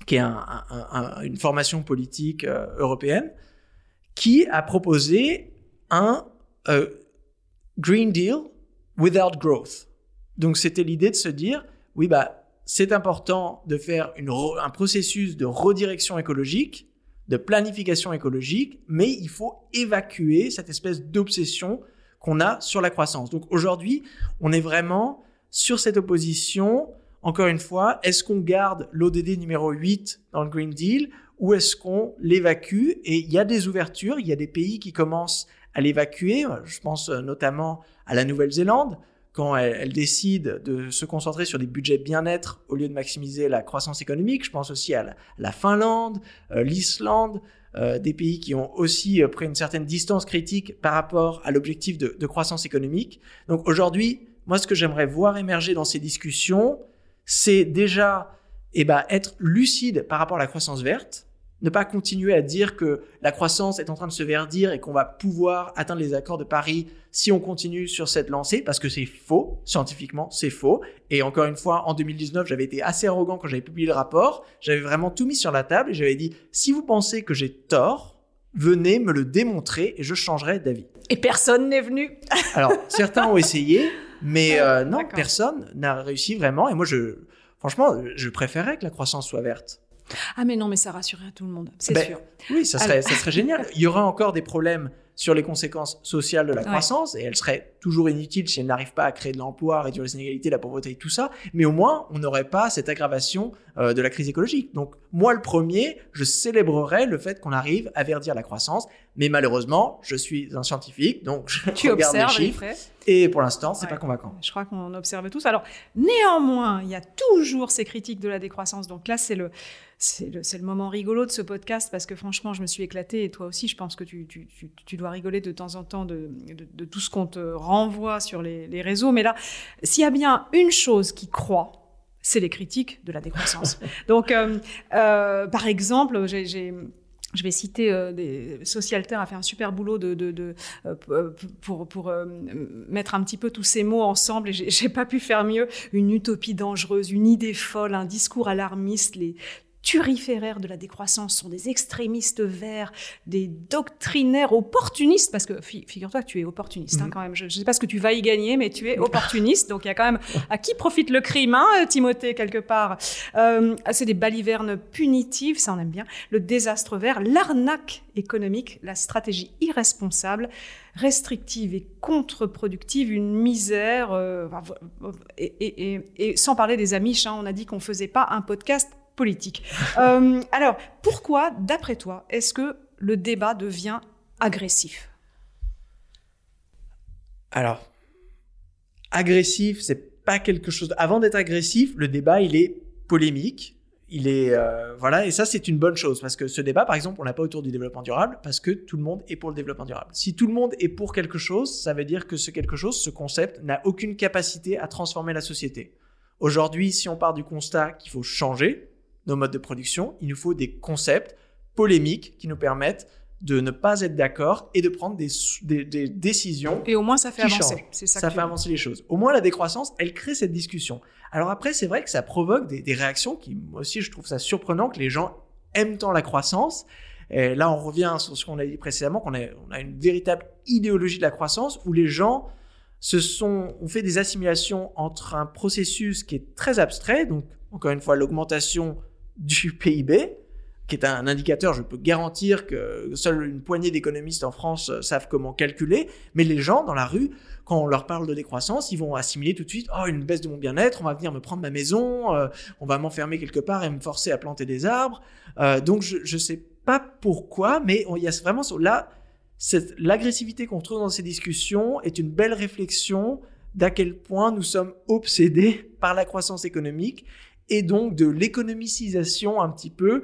qui est un, un, une formation politique européenne, qui a proposé un Green Deal without growth. Donc c'était l'idée de se dire, oui, bah, c'est important de faire un processus de redirection écologique, de planification écologique, mais il faut évacuer cette espèce d'obsession qu'on a sur la croissance. Donc aujourd'hui, on est vraiment sur cette opposition. Encore une fois, est-ce qu'on garde l'ODD numéro 8 dans le Green Deal ou est-ce qu'on l'évacue? Et il y a des ouvertures, il y a des pays qui commencent à l'évacuer. Je pense euh, notamment à la Nouvelle-Zélande, quand elle, décide de se concentrer sur des budgets bien-être au lieu de maximiser la croissance économique. Je pense aussi à la, Finlande, euh, l'Islande, euh, des pays qui ont aussi pris une certaine distance critique par rapport à l'objectif de, de, croissance économique. Donc aujourd'hui, moi, ce que j'aimerais voir émerger dans ces discussions, c'est déjà eh ben, être lucide par rapport à la croissance verte, ne pas continuer à dire que la croissance est en train de se verdir et qu'on va pouvoir atteindre les accords de Paris si on continue sur cette lancée, parce que c'est faux, scientifiquement, c'est faux. Et encore une fois, en 2019, j'avais été assez arrogant quand j'avais publié le rapport, j'avais vraiment tout mis sur la table et j'avais dit, si vous pensez que j'ai tort, venez me le démontrer et je changerai d'avis. Et personne n'est venu. Alors, certains ont essayé, mais euh, non, personne n'a réussi vraiment. Et moi, je, franchement, je préférais que la croissance soit verte. Ah mais non, mais ça rassurerait tout le monde, c'est Ben, sûr. Oui, ça serait, ça serait génial. Il y aura encore des problèmes sur les conséquences sociales de la Ouais. croissance et elle serait toujours inutile si elle n'arrive pas à créer de l'emploi, réduire les inégalités, la pauvreté et tout ça. Mais au moins, on n'aurait pas cette aggravation euh, de la crise écologique. Donc, moi, le premier, je célébrerais le fait qu'on arrive à verdir la croissance. Mais malheureusement, je suis un scientifique, donc je Tu regarde les observes les chiffres et pour l'instant, c'est Ouais. pas convaincant. Je crois qu'on observe tous. Alors, néanmoins, il y a toujours ces critiques de la décroissance. Donc là, c'est le, c'est le, moment rigolo de ce podcast parce que franchement, je me suis éclatée et toi aussi, je pense que tu, tu, tu, tu dois rigoler de temps en temps de, de, de tout ce qu'on te renvoie sur les, les réseaux. Mais là, s'il y a bien une chose qui croit, c'est les critiques de la décroissance. Donc, euh, euh, par exemple, j'ai-. Je vais citer euh, des Socialterre a fait un super boulot de, de, de euh, p- pour pour euh, mettre un petit peu tous ces mots ensemble et j'ai j'ai pas pu faire mieux. Une utopie dangereuse, une idée folle, un discours alarmiste, les turiféraires de la décroissance sont des extrémistes verts, des doctrinaires opportunistes, parce que fi- figure-toi que tu es opportuniste hein, Mhm. quand même. Je ne sais pas ce que tu vas y gagner, mais tu es opportuniste, donc il y a quand même à qui profite le crime, hein, Timothée, quelque part. Euh, c'est des balivernes punitives, ça on aime bien, le désastre vert, l'arnaque économique, la stratégie irresponsable, restrictive et contre-productive, une misère, euh, et- et- et sans parler des Amish, hein, on a dit qu'on faisait pas un podcast Euh, alors, pourquoi, d'après toi, est-ce que le débat devient agressif? Alors, agressif, c'est pas quelque chose. Avant d'être agressif, le débat, il est polémique. Il est euh, voilà et ça c'est une bonne chose parce que ce débat par exemple on l'a pas autour du développement durable parce que tout le monde est pour le développement durable. Si tout le monde est pour quelque chose, ça veut dire que ce quelque chose, ce concept n'a aucune capacité à transformer la société. Aujourd'hui, si on part du constat qu'il faut changer nos modes de production, il nous faut des concepts polémiques qui nous permettent de ne pas être d'accord et de prendre des, des- des décisions Et au moins, ça fait avancer. C'est ça, fait avancer les choses. Au moins, la décroissance, elle crée cette discussion. Alors après, c'est vrai que ça provoque des, des réactions qui, moi aussi, je trouve ça surprenant que les gens aiment tant la croissance. Et là, on revient sur ce qu'on a dit précédemment, qu'on a, on a une véritable idéologie de la croissance où les gens se sont, ont fait des assimilations entre un processus qui est très abstrait, donc encore une fois l'augmentation du PIB, qui est un indicateur, je peux garantir que seule une poignée d'économistes en France euh, savent comment calculer, mais les gens dans la rue, quand on leur parle de décroissance, ils vont assimiler tout de suite, oh, une baisse de mon bien-être, on va venir me prendre ma maison, euh, on va m'enfermer quelque part et me forcer à planter des arbres. Euh, donc je, je sais pas pourquoi, mais il y a vraiment là, l'agressivité qu'on trouve dans ces discussions est une belle réflexion d'à quel point nous sommes obsédés par la croissance économique et donc de l'économicisation un petit peu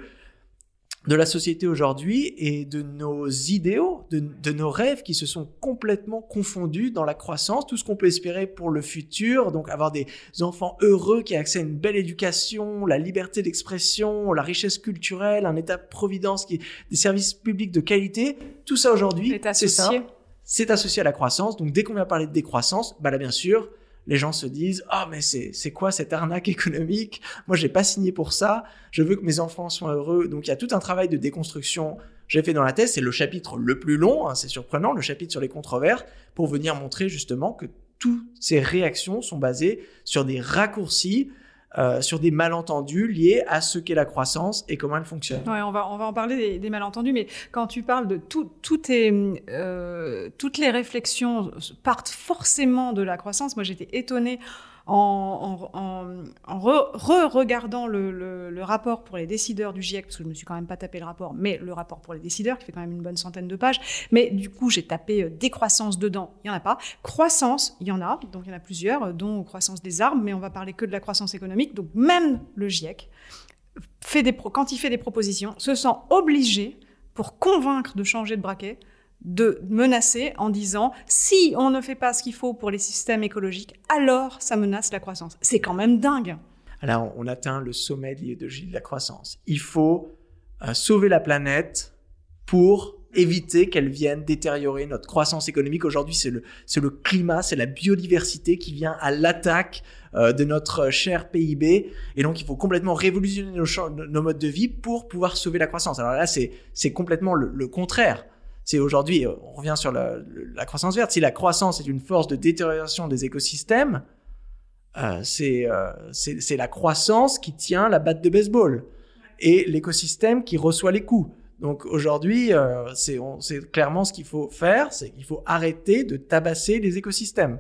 de la société aujourd'hui et de nos idéaux, de, de nos rêves qui se sont complètement confondus dans la croissance, tout ce qu'on peut espérer pour le futur, donc avoir des enfants heureux qui aient accès à une belle éducation, la liberté d'expression, la richesse culturelle, un état-providence, qui des services publics de qualité, tout ça aujourd'hui, est c'est associé. simple, c'est associé à la croissance. Donc dès qu'on vient parler de décroissance, bah là bien sûr, les gens se disent ah mais c'est quoi cette arnaque économique? Moi j'ai pas signé pour ça. Je veux que mes enfants soient heureux. Donc il y a tout un travail de déconstruction. J'ai fait dans la thèse, c'est le chapitre le plus long, hein, c'est surprenant, le chapitre sur les controverses, pour venir montrer justement que toutes ces réactions sont basées sur des raccourcis, euh, sur des malentendus liés à ce qu'est la croissance et comment elle fonctionne. On va, on va en parler des, malentendus, mais quand tu parles de tout, euh, toutes les réflexions partent forcément de la croissance. Moi, j'étais étonnée en, en, en, en re- re-regardant le, rapport pour les décideurs du GIEC, parce que je me suis quand même pas tapé le rapport, mais le rapport pour les décideurs, qui fait quand même une bonne centaine de pages. Mais du coup, j'ai tapé euh, décroissance dedans, il y en a pas. Croissance, il y en a, donc il y en a plusieurs, euh, dont croissance des armes, mais on va parler que de la croissance économique. Donc même le GIEC, fait des quand il fait des propositions, se sent obligé, pour convaincre de changer de braquet, de menacer en disant si on ne fait pas ce qu'il faut pour les systèmes écologiques, alors ça menace la croissance. C'est quand même dingue. Là, on- atteint le sommet de l'idéologie de la croissance. Il faut sauver la planète pour éviter qu'elle vienne détériorer notre croissance économique. Aujourd'hui, c'est le, le climat, c'est la biodiversité qui vient à l'attaque euh, de notre cher PIB. Et donc, il faut complètement révolutionner nos, modes de vie pour pouvoir sauver la croissance. Alors là, c'est complètement le, contraire. C'est aujourd'hui, euh, on revient sur la, croissance verte. Si la croissance est une force de détérioration des écosystèmes, euh, c'est, euh, c'est, la croissance qui tient la batte de baseball et l'écosystème qui reçoit les coups. Donc aujourd'hui, c'est clairement ce qu'il faut faire, c'est qu'il faut arrêter de tabasser les écosystèmes.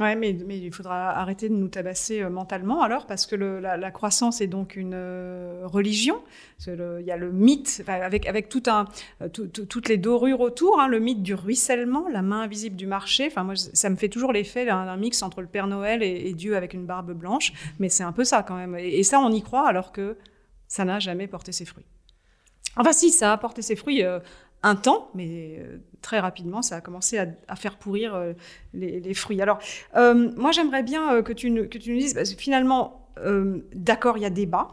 Ouais, mais, mais, il faudra arrêter de nous tabasser euh, mentalement alors, parce que le, la, la, croissance est donc une euh, religion. il y a le mythe, avec, avec tout un, euh, tout, toutes les dorures autour, hein, le mythe du ruissellement, la main invisible du marché. Enfin, moi, ça me fait toujours l'effet d'un mix entre le Père Noël et, Dieu avec une barbe blanche, mais c'est un peu ça quand même. Et, et ça, on y croit alors que ça n'a jamais porté ses fruits. Enfin, si, ça a apporté ses fruits euh, un temps, mais euh, très rapidement, ça a commencé à, faire pourrir euh, les, fruits. Alors, moi, j'aimerais bien que, tu, que tu nous dises, parce que finalement, d'accord, il y a débat,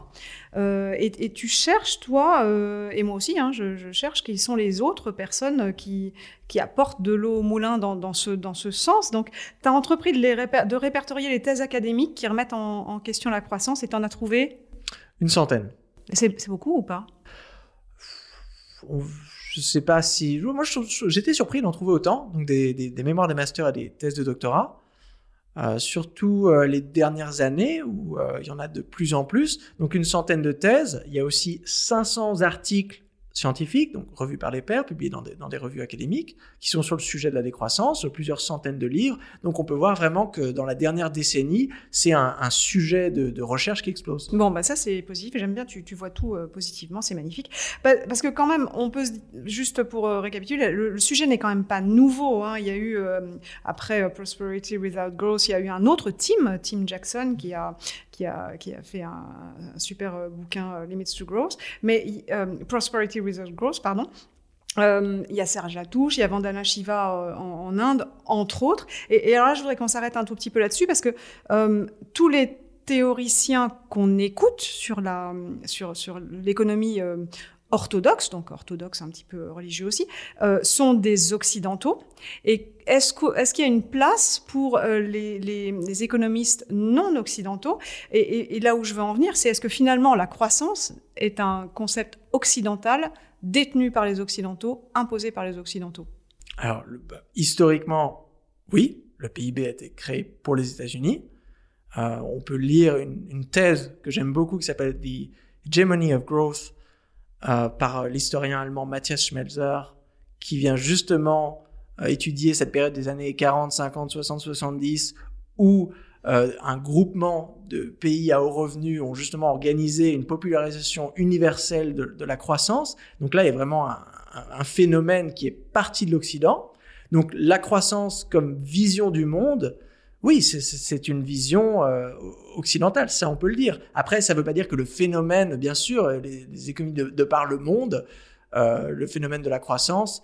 et, tu cherches, toi, et moi aussi, hein, je, cherche qui sont les autres personnes qui, qui apportent de l'eau au moulin dans, ce, dans ce sens. Donc, tu as entrepris de, les de répertorier les thèses académiques qui remettent en, en question la croissance, et tu en as trouvé Une centaine. C'est beaucoup ou pas? Je sais pas si. Moi, j'étais surpris d'en trouver autant. Donc, des, mémoires des masters et des thèses de doctorat. Euh, surtout euh, les dernières années où euh, il y en a de plus en plus. Donc, une centaine de thèses. Il y a aussi 500 articles scientifiques, donc revus par les pairs, publiés dans des, dans des, revues académiques, qui sont sur le sujet de la décroissance, plusieurs centaines de livres. Donc on peut voir vraiment que dans la dernière décennie, c'est un, sujet de, recherche qui explose. Bon, bah ça c'est positif, j'aime bien, tu, tu, vois tout euh, positivement, c'est magnifique. parce que quand même, on peut, juste pour euh, récapituler, le, sujet n'est quand même pas nouveau. Hein. Il y a eu, euh, après Prosperity Without Growth, il y a eu un autre team, Tim Jackson, qui a, qui a, qui a fait un, super bouquin Limits to Growth. Mais Prosperity Without Growth, pardon. Euh, il y a Serge Latouche, il y a Vandana Shiva euh, en, Inde, entre autres. Et, alors là, je voudrais qu'on s'arrête un tout petit peu là-dessus parce que euh, tous les théoriciens qu'on écoute sur la sur sur l'économie orthodoxe, donc orthodoxe un petit peu religieux aussi, sont des occidentaux. Et est-ce qu'il y a une place pour les, les, économistes non occidentaux? Et, là où je veux en venir, c'est est-ce que finalement la croissance est un concept occidental détenu par les Occidentaux, imposé par les Occidentaux? Alors, bah, historiquement, oui, le PIB a été créé pour les États-Unis. Euh, on peut lire une, thèse que j'aime beaucoup qui s'appelle The Hegemony of Growth euh, par l'historien allemand Matthias Schmelzer, qui vient justement euh, étudier cette période des années 40, 50, 60, 70, où euh, un groupement de pays à haut revenu ont justement organisé une popularisation universelle de, la croissance. Donc là, il y a vraiment un, phénomène qui est parti de l'Occident. Donc la croissance comme vision du monde, oui, c'est une vision euh, occidentale, ça on peut le dire. Après, ça ne veut pas dire que le phénomène, bien sûr, les, économies de, par le monde, euh, le phénomène de la croissance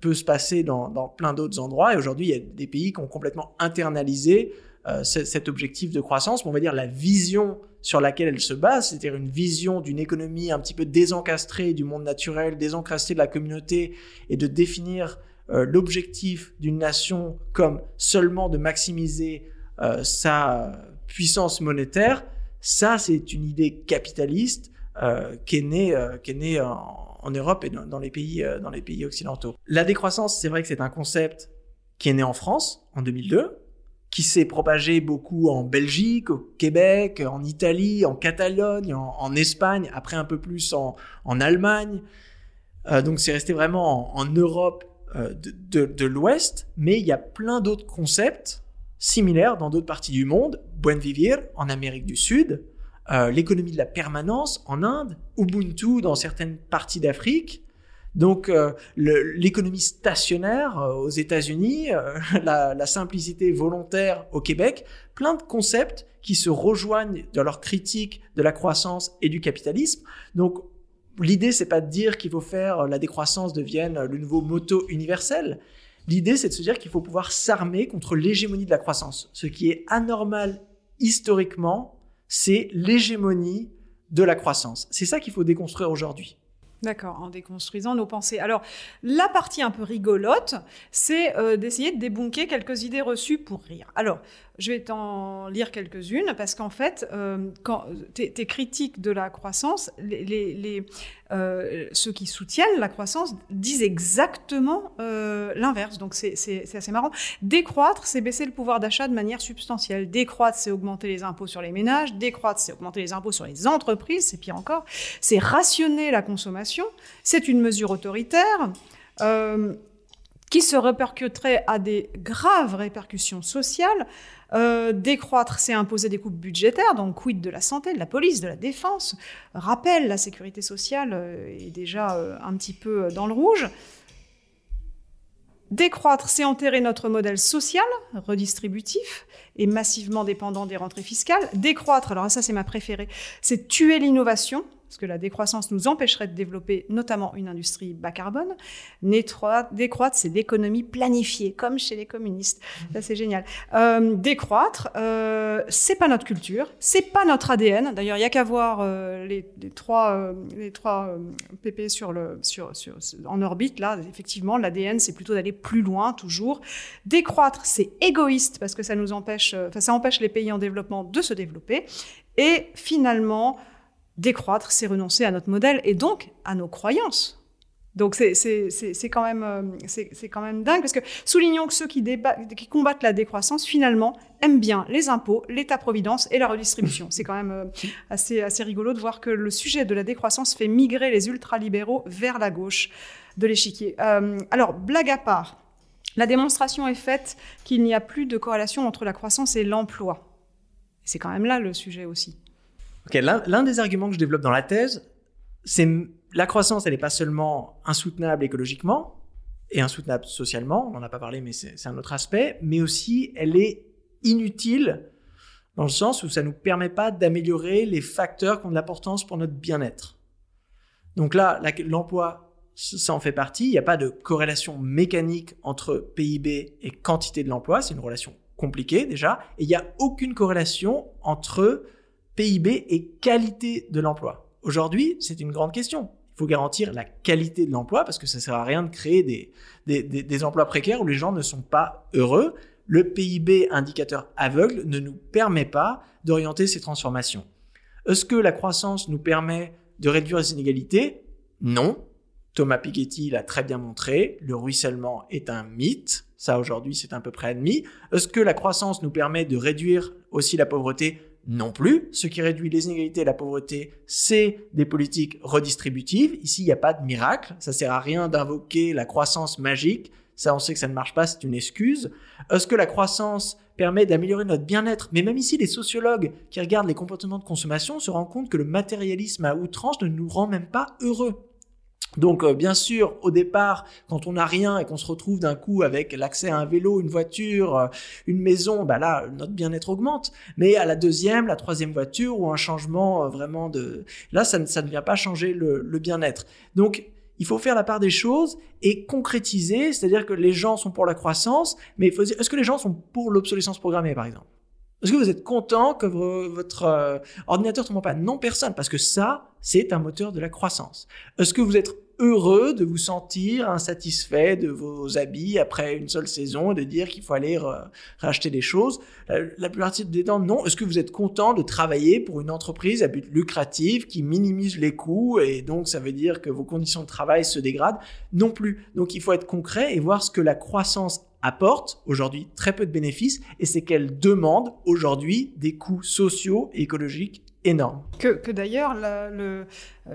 peut se passer dans, dans plein d'autres endroits. Et aujourd'hui, il y a des pays qui ont complètement internalisé euh, cet objectif de croissance, mais on va dire la vision sur laquelle elle se base, c'est-à-dire une vision d'une économie un petit peu désencastrée du monde naturel, désencastrée de la communauté, et de définir euh, l'objectif d'une nation comme seulement de maximiser euh, sa puissance monétaire, ça c'est une idée capitaliste qui est née, qui est née en, Europe et dans, les pays, dans les pays occidentaux. La décroissance, c'est vrai que c'est un concept qui est né en France en 2002, qui s'est propagé beaucoup en Belgique, au Québec, en Italie, en Catalogne, en, Espagne, après un peu plus en, en Allemagne. Euh, donc c'est resté vraiment en, Europe euh, de, l'Ouest, mais il y a plein d'autres concepts similaires dans d'autres parties du monde. Buen vivir en Amérique du Sud, euh, l'économie de la permanence en Inde, Ubuntu dans certaines parties d'Afrique, donc euh, l'économie stationnaire aux États-Unis, euh, la, simplicité volontaire au Québec, plein de concepts qui se rejoignent dans leur critique de la croissance et du capitalisme. Donc l'idée c'est pas de dire qu'il faut faire la décroissance devienne le nouveau moto universel. L'idée c'est de se dire qu'il faut pouvoir s'armer contre l'hégémonie de la croissance. Ce qui est anormal historiquement, c'est l'hégémonie de la croissance. C'est ça qu'il faut déconstruire aujourd'hui. D'accord, en déconstruisant nos pensées. Alors, la partie un peu rigolote, c'est euh, d'essayer de débunker quelques idées reçues pour rire. Alors, je vais t'en lire quelques-unes parce qu'en fait, euh, quand tes, critiques de la croissance, euh, ceux qui soutiennent la croissance disent exactement euh, l'inverse. Donc c'est assez marrant. Décroître, c'est baisser le pouvoir d'achat de manière substantielle. Décroître, c'est augmenter les impôts sur les ménages. Décroître, c'est augmenter les impôts sur les entreprises. C'est pire encore. C'est rationner la consommation. C'est une mesure autoritaire qui se répercuterait à des graves répercussions sociales. Euh, décroître, c'est imposer des coupes budgétaires, donc quid de la santé, de la police, de la défense. Rappel, la sécurité sociale euh, est déjà euh, un petit peu dans le rouge. Décroître, c'est enterrer notre modèle social, redistributif et massivement dépendant des rentrées fiscales. Décroître, alors ça c'est ma préférée, c'est tuer l'innovation, parce que la décroissance nous empêcherait de développer notamment une industrie bas carbone. Décroître, c'est l'économie planifiée, comme chez les communistes. Ça, c'est génial. Euh, décroître, euh, c'est pas notre culture, c'est pas notre ADN. D'ailleurs, il y a qu'à voir euh, les, trois, euh, les trois PP sur le, sur, sur, en orbite. Là, effectivement, l'ADN, c'est plutôt d'aller plus loin, toujours. Décroître, c'est égoïste, parce que ça nous empêche, ça empêche les pays en développement de se développer. Et finalement, décroître, c'est renoncer à notre modèle et donc à nos croyances. Donc c'est quand même euh, c'est quand même dingue parce que soulignons que ceux qui, qui combattent la décroissance finalement aiment bien les impôts, l'État-providence et la redistribution. C'est quand même euh, assez assez rigolo de voir que le sujet de la décroissance fait migrer les ultralibéraux vers la gauche de l'échiquier. Euh, alors blague à part, la démonstration est faite qu'il n'y a plus de corrélation entre la croissance et l'emploi. C'est quand même là le sujet aussi. L'un des arguments que je développe dans la thèse, c'est la croissance, elle n'est pas seulement insoutenable écologiquement et insoutenable socialement, on n'en a pas parlé, mais c'est un autre aspect, mais aussi elle est inutile dans le sens où ça ne nous permet pas d'améliorer les facteurs qui ont de l'importance pour notre bien-être. Donc là, l'emploi, ça en fait partie. Il n'y a pas de corrélation mécanique entre PIB et quantité de l'emploi. C'est une relation compliquée déjà. Et il n'y a aucune corrélation entre PIB et qualité de l'emploi. Aujourd'hui, c'est une grande question. Il faut garantir la qualité de l'emploi parce que ça sert à rien de créer des, des, des, emplois précaires où les gens ne sont pas heureux. Le PIB, indicateur aveugle, ne nous permet pas d'orienter ces transformations. Est-ce que la croissance nous permet de réduire les inégalités? Non. Thomas Piketty l'a très bien montré. Le ruissellement est un mythe. Ça, aujourd'hui, c'est à peu près admis. Est-ce que la croissance nous permet de réduire aussi la pauvreté? Non plus. Ce qui réduit les inégalités et la pauvreté, c'est des politiques redistributives. Ici, il n'y a pas de miracle. Ça sert à rien d'invoquer la croissance magique. Ça, on sait que ça ne marche pas, c'est une excuse. Est-ce que la croissance permet d'améliorer notre bien-être Mais même ici, les sociologues qui regardent les comportements de consommation se rendent compte que le matérialisme à outrance ne nous rend même pas heureux. Donc euh, bien sûr, au départ, quand on n'a rien et qu'on se retrouve d'un coup avec l'accès à un vélo, une voiture, euh, une maison, bah là, notre bien-être augmente. Mais à la deuxième, la troisième voiture ou un changement euh, vraiment de... Là, ça, ne vient pas changer le, le bien-être. Donc il faut faire la part des choses et concrétiser, c'est-à-dire que les gens sont pour la croissance, mais est-ce que les gens sont pour l'obsolescence programmée, par exemple? Est-ce que vous êtes content que votre euh, ordinateur tombe en panne? Non, personne, parce que ça, c'est un moteur de la croissance. Est-ce que vous êtes heureux de vous sentir insatisfait de vos habits après une seule saison et de dire qu'il faut aller racheter des choses? La, plupart des temps, non. Est-ce que vous êtes content de travailler pour une entreprise à but lucratif qui minimise les coûts et donc ça veut dire que vos conditions de travail se dégradent? Non plus. Donc il faut être concret et voir ce que la croissance apporte aujourd'hui très peu de bénéfices et c'est qu'elle demande aujourd'hui des coûts sociaux et écologiques énormes. Que, d'ailleurs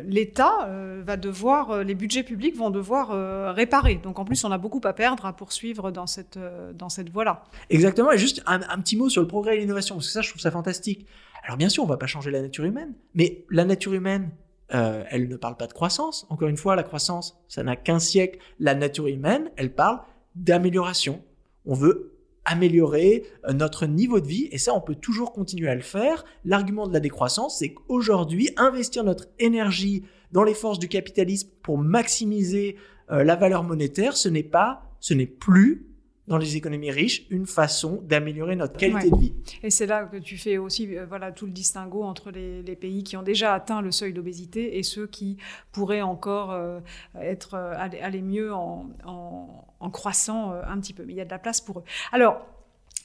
l'État euh, va devoir, euh, les budgets publics vont devoir euh, réparer. Donc en plus on a beaucoup à perdre à poursuivre dans cette, dans cette voie-là. Exactement, et juste un, petit mot sur le progrès et l'innovation, parce que ça je trouve ça fantastique. Alors bien sûr on va pas changer la nature humaine, mais la nature humaine, elle ne parle pas de croissance. Encore une fois, la croissance, ça n'a qu'un siècle. La nature humaine, elle parle d'amélioration. On veut améliorer euh, notre niveau de vie et ça on peut toujours continuer à le faire. L'argument de la décroissance c'est qu'aujourd'hui investir notre énergie dans les forces du capitalisme pour maximiser euh, la valeur monétaire, ce n'est pas ce n'est plus dans les économies riches une façon d'améliorer notre qualité de vie. Et c'est là que tu fais aussi euh, voilà, tout le distinguo entre les, pays qui ont déjà atteint le seuil d'obésité et ceux qui pourraient encore euh, être, aller, mieux en, en, croissant un petit peu. Mais il y a de la place pour eux. Alors,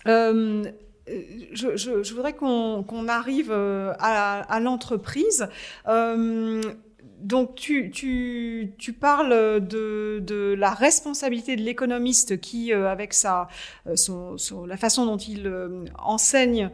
je, je, voudrais qu'on arrive à l'entreprise donc tu, tu, tu, parles de, de, la responsabilité de l'économiste qui, euh, avec sa, euh, son, la façon dont il euh, enseigne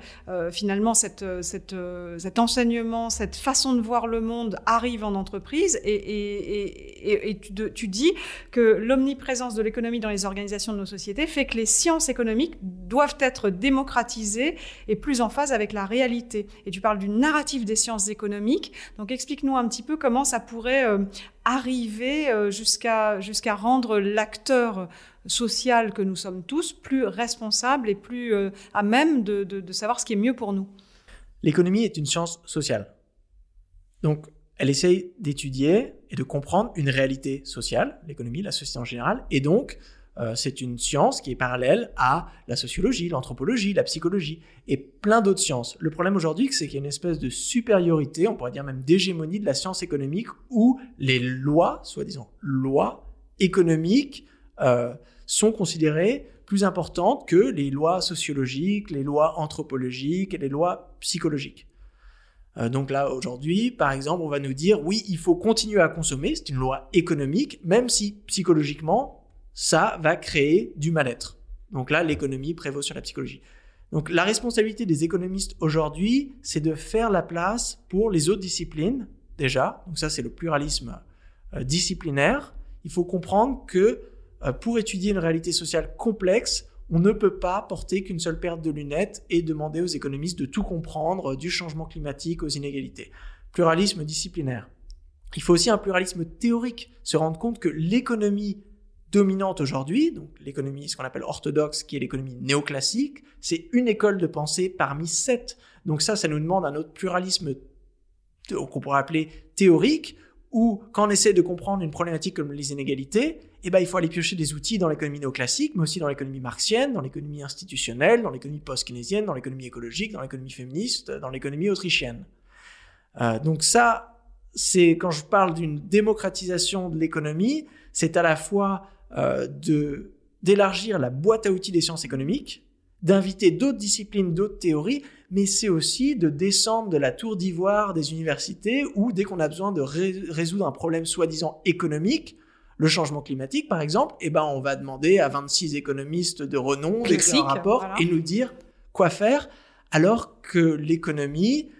finalement cette, cette, cet enseignement, cette façon de voir le monde arrive en entreprise et, et, et, et tu, tu, dis que l'omniprésence de l'économie dans les organisations de nos sociétés fait que les sciences économiques doivent être démocratisées et plus en phase avec la réalité. Et tu parles du narratif des sciences économiques. Donc explique-nous un petit peu comment ça pourrait euh, arriver euh, jusqu'à rendre l'acteur social que nous sommes tous plus responsable et plus euh, à même de, de, savoir ce qui est mieux pour nous. L'économie est une science sociale. Donc, elle essaye d'étudier et de comprendre une réalité sociale, l'économie, la société en général, et donc euh, c'est une science qui est parallèle à la sociologie, l'anthropologie, la psychologie et plein d'autres sciences. Le problème aujourd'hui, c'est qu'il y a une espèce de supériorité, on pourrait dire même d'hégémonie de la science économique où les lois, soi-disant lois économiques, euh, sont considérées plus importantes que les lois sociologiques, les lois anthropologiques et les lois psychologiques. Euh, donc là, aujourd'hui, par exemple, on va nous dire, oui, il faut continuer à consommer, c'est une loi économique, même si psychologiquement, ça va créer du mal-être. Donc là, l'économie prévaut sur la psychologie. Donc la responsabilité des économistes aujourd'hui, c'est de faire la place pour les autres disciplines, déjà. Donc ça, c'est le pluralisme euh, disciplinaire. Il faut comprendre que euh, pour étudier une réalité sociale complexe, on ne peut pas porter qu'une seule paire de lunettes et demander aux économistes de tout comprendre, du changement climatique aux inégalités. Pluralisme disciplinaire. Il faut aussi un pluralisme théorique, se rendre compte que l'économie dominante aujourd'hui, donc l'économie, ce qu'on appelle orthodoxe, qui est l'économie néoclassique, c'est une école de pensée parmi sept. Donc ça, ça nous demande un autre pluralisme qu'on pourrait appeler théorique, où quand on essaie de comprendre une problématique comme les inégalités, eh ben, il faut aller piocher des outils dans l'économie néoclassique, mais aussi dans l'économie marxienne, dans l'économie institutionnelle, dans l'économie post-keynésienne, dans l'économie écologique, dans l'économie féministe, dans l'économie autrichienne. Euh, donc ça, c'est quand je parle d'une démocratisation de l'économie, c'est à la fois euh, de d'élargir la boîte à outils des sciences économiques, d'inviter d'autres disciplines, d'autres théories, mais c'est aussi de descendre de la tour d'ivoire des universités où dès qu'on a besoin de résoudre un problème soi-disant économique, le changement climatique par exemple, eh ben on va demander à 26 économistes de renom d'écrire un rapport et nous dire quoi faire, alors que l'économie,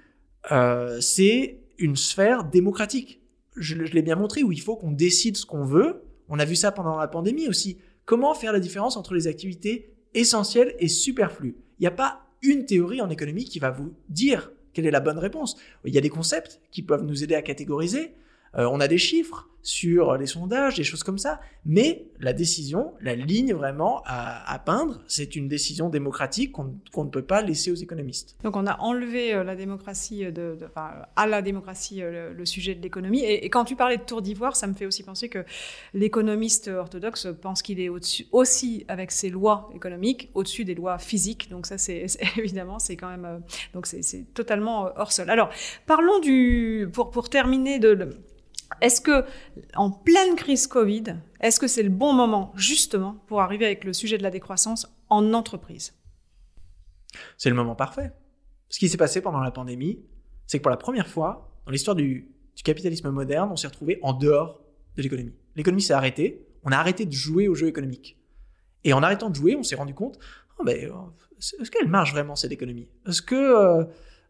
euh, c'est une sphère démocratique. je l'ai bien montré, où il faut qu'on décide ce qu'on veut, on a vu ça pendant la pandémie aussi. Comment faire la différence entre les activités essentielles et superflues? Il n'y a pas une théorie en économie qui va vous dire quelle est la bonne réponse. Il y a des concepts qui peuvent nous aider à catégoriser. Euh, on a des chiffres sur les sondages, des choses comme ça. Mais la décision, la ligne vraiment à, peindre, c'est une décision démocratique qu'on ne peut pas laisser aux économistes. Donc on a enlevé euh, la démocratie de, à la démocratie euh, le, sujet de l'économie. Et, quand tu parlais de tour d'ivoire, ça me fait aussi penser que l'économiste orthodoxe pense qu'il est au-dessus aussi avec ses lois économiques, au-dessus des lois physiques. Donc ça, c'est évidemment, c'est quand même, euh, donc c'est totalement hors sol. Alors parlons du, pour pour terminer de est-ce que, en pleine crise Covid, est-ce que c'est le bon moment, justement, pour arriver avec le sujet de la décroissance en entreprise? C'est le moment parfait. Ce qui s'est passé pendant la pandémie, c'est que pour la première fois dans l'histoire du, capitalisme moderne, on s'est retrouvé en dehors de l'économie. L'économie s'est arrêtée, on a arrêté de jouer au jeu économique. Et en arrêtant de jouer, on s'est rendu compte, oh, est-ce qu'elle marche vraiment cette économie? Est-ce que euh,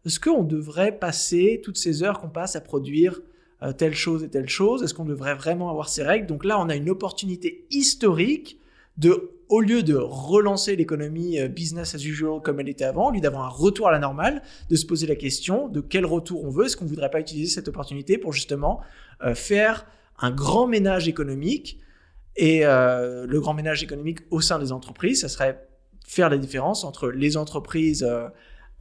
est-ce qu'on devrait passer toutes ces heures qu'on passe à produire euh, telle chose et telle chose Est-ce qu'on devrait vraiment avoir ces règles? Donc là, on a une opportunité historique de, au lieu de relancer l'économie euh, business as usual comme elle était avant, au lieu d'avoir un retour à la normale, de se poser la question de quel retour on veut. Est-ce qu'on ne voudrait pas utiliser cette opportunité pour justement euh, faire un grand ménage économique et le grand ménage économique au sein des entreprises, ça serait faire la différence entre les entreprises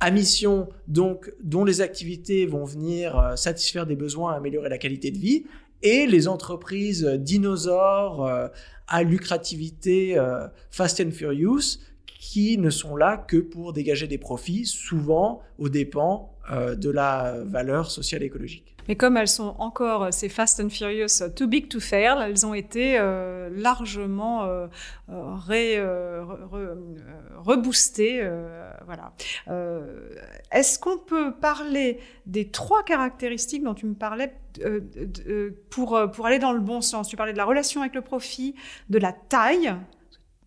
à mission, donc, dont les activités vont venir euh, satisfaire des besoins, améliorer la qualité de vie, et les entreprises dinosaures euh, à lucrativité euh, fast and furious qui ne sont là que pour dégager des profits, souvent aux dépens euh, de la valeur sociale et écologique. Mais comme elles sont encore, euh, ces Fast and Furious, euh, too big to fail, elles ont été largement reboostées. voilà. Est-ce qu'on peut parler des trois caractéristiques dont tu me parlais pour, pour aller dans le bon sens? Tu parlais de la relation avec le profit, de la taille,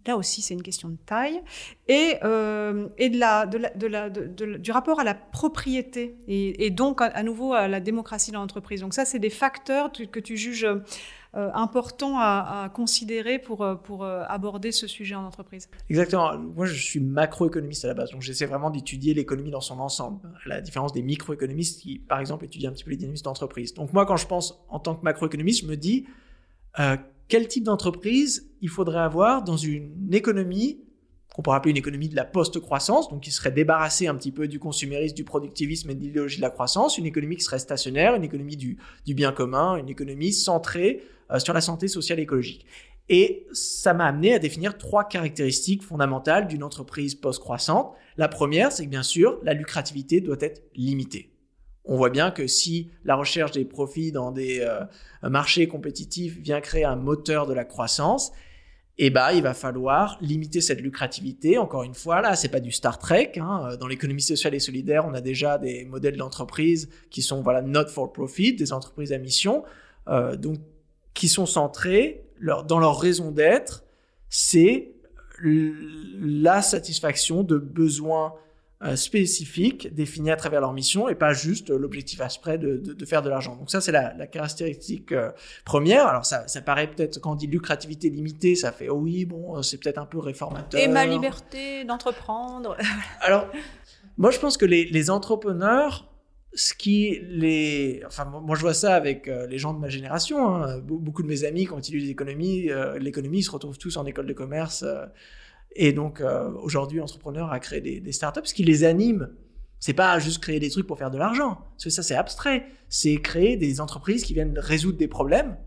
Là aussi, c'est une question de taille. Et, euh, et de la, de la, de la, du rapport à la propriété et, donc à, nouveau à la démocratie dans l'entreprise. Donc ça, c'est des facteurs que tu juges euh, importants à, considérer pour, pour euh, aborder ce sujet en entreprise. Exactement. Moi, je suis macroéconomiste à la base, donc j'essaie vraiment d'étudier l'économie dans son ensemble, à la différence des microéconomistes qui, par exemple, étudient un petit peu les dynamismes d'entreprise. Donc moi, quand je pense en tant que macroéconomiste, je me dis... Quel type d'entreprise il faudrait avoir dans une économie qu'on pourrait appeler une économie de la post-croissance, donc qui serait débarrassée un petit peu du consumérisme, du productivisme et de l'idéologie de la croissance, une économie qui serait stationnaire, une économie du, bien commun, une économie centrée euh, sur la santé sociale et écologique. Et ça m'a amené à définir trois caractéristiques fondamentales d'une entreprise post-croissante. La première, c'est que bien sûr, la lucrativité doit être limitée on voit bien que si la recherche des profits dans des euh, marchés compétitifs vient créer un moteur de la croissance, eh ben, il va falloir limiter cette lucrativité. Encore une fois, là, c'est pas du Star Trek. Hein. Dans l'économie sociale et solidaire, on a déjà des modèles d'entreprise qui sont voilà not for profit, des entreprises à mission, euh, donc qui sont centrées leur, dans leur raison d'être, c'est la satisfaction de besoins euh, spécifiques définis à travers leur mission et pas juste l'objectif aspect de, de, faire de l'argent. Donc ça, c'est la, la, caractéristique euh, première. Alors ça, ça paraît peut-être, quand on dit lucrativité limitée, ça fait, oh oui, bon, c'est peut-être un peu réformateur. Et ma liberté d'entreprendre. Alors, moi, je pense que les, les entrepreneurs, ce qui les enfin moi je vois ça avec euh, les gens de ma génération hein. beaucoup de mes amis quand ils étudient l'économie l'économie ils se retrouvent tous en école de commerce et donc, euh, aujourd'hui, entrepreneur a créé des, des, startups. Ce qui les anime, c'est pas juste créer des trucs pour faire de l'argent. Parce que ça, c'est abstrait. C'est créer des entreprises qui viennent résoudre des problèmes.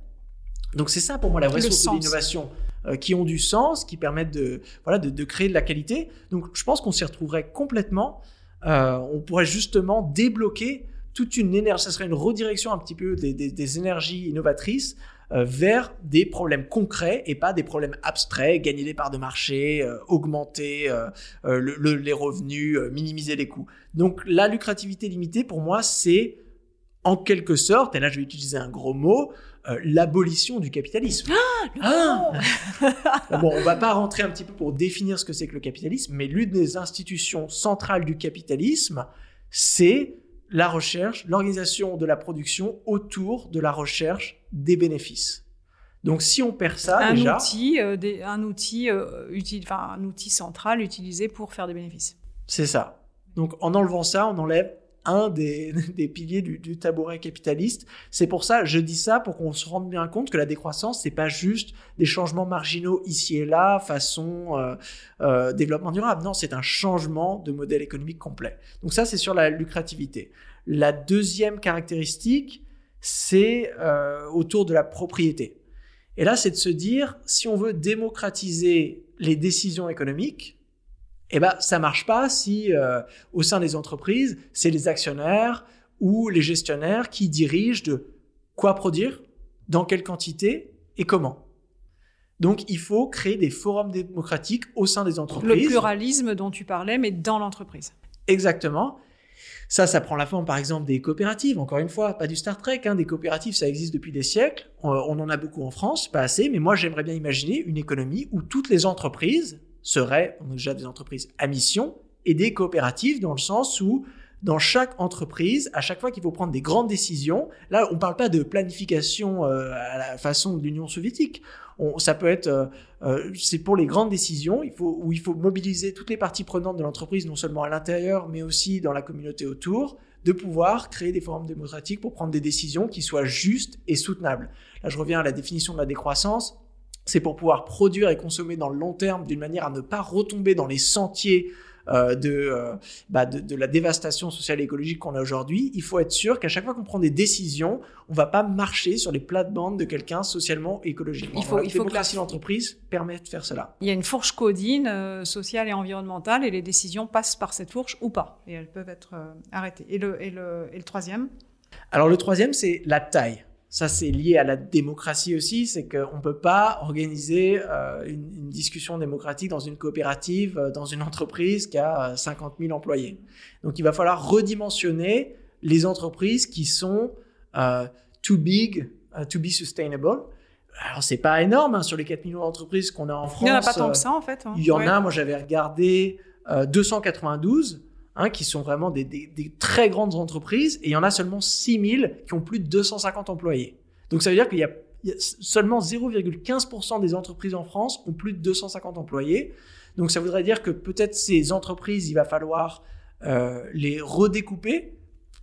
Donc, c'est ça pour moi la vraie source d'innovation, euh, qui ont du sens, qui permettent de, voilà, de, de créer de la qualité. Donc, je pense qu'on s'y retrouverait complètement. Euh, on pourrait justement débloquer toute une énergie. Ça serait une redirection un petit peu des, des, des énergies innovatrices vers des problèmes concrets et pas des problèmes abstraits, gagner des parts de marché, euh, augmenter euh, les revenus, minimiser les coûts. Donc la lucrativité limitée, pour moi, c'est en quelque sorte, et là je vais utiliser un gros mot, l'abolition du capitalisme. Ah, ah bon, on va pas rentrer un petit peu pour définir ce que c'est que le capitalisme, mais l'une des institutions centrales du capitalisme, c'est la recherche, l'organisation de la production autour de la recherche des bénéfices. Donc si on perd ça un déjà, outil, euh, un outil, euh, un outil central utilisé pour faire des bénéfices. C'est ça. Donc en enlevant ça, on enlève un des, piliers du, du, tabouret capitaliste. C'est pour ça, je dis ça pour qu'on se rende bien compte que la décroissance, c'est pas juste des changements marginaux ici et là, façon euh, euh, développement durable. Non, c'est un changement de modèle économique complet. Donc ça, c'est sur la lucrativité. La deuxième caractéristique, c'est euh, autour de la propriété. Et là, c'est de se dire, si on veut démocratiser les décisions économiques, eh ben, ça marche pas si euh, au sein des entreprises, c'est les actionnaires ou les gestionnaires qui dirigent de quoi produire, dans quelle quantité et comment. Donc, il faut créer des forums démocratiques au sein des entreprises. Le pluralisme dont tu parlais, mais dans l'entreprise. Exactement. Ça, ça prend la forme, par exemple, des coopératives. Encore une fois, pas du Star Trek. Hein. Des coopératives, ça existe depuis des siècles. On, on en a beaucoup en France, pas assez. Mais moi, j'aimerais bien imaginer une économie où toutes les entreprises seraient déjà des entreprises à mission et des coopératives dans le sens où dans chaque entreprise, à chaque fois qu'il faut prendre des grandes décisions, là on ne parle pas de planification euh, à la façon de l'Union soviétique. On, ça peut être, euh, euh, c'est pour les grandes décisions, il faut, où il faut mobiliser toutes les parties prenantes de l'entreprise, non seulement à l'intérieur, mais aussi dans la communauté autour, de pouvoir créer des forums démocratiques pour prendre des décisions qui soient justes et soutenables. Là, je reviens à la définition de la décroissance c'est pour pouvoir produire et consommer dans le long terme d'une manière à ne pas retomber dans les sentiers euh, de, bah, de, de, la dévastation sociale et écologique qu'on a aujourd'hui, il faut être sûr qu'à chaque fois qu'on prend des décisions, on va pas marcher sur les plates-bandes de quelqu'un socialement et écologiquement. Il faut, il faut que l'entreprise permet de faire cela. Il y a une fourche codine sociale et environnementale et les décisions passent par cette fourche ou pas et elles peuvent être arrêtées. Et le, et le, et le troisième? Alors le troisième, c'est la taille ça c'est lié à la démocratie aussi, c'est qu'on ne peut pas organiser euh, une, discussion démocratique dans une coopérative, euh, dans une entreprise qui a 50 euh, 000 employés. Donc il va falloir redimensionner les entreprises qui sont too big, to be sustainable. Alors c'est pas énorme hein, sur les 4 millions d'entreprises qu'on a en France. Il n'y en a pas tant que ça en fait. Hein. Il y en a, moi j'avais regardé 292. Hein, qui sont vraiment des, très grandes entreprises, et il y en a seulement 6000 qui ont plus de 250 employés. Donc ça veut dire qu'il y a, seulement 0,15% des entreprises en France ont plus de 250 employés. Donc ça voudrait dire que peut-être ces entreprises, il va falloir euh, les redécouper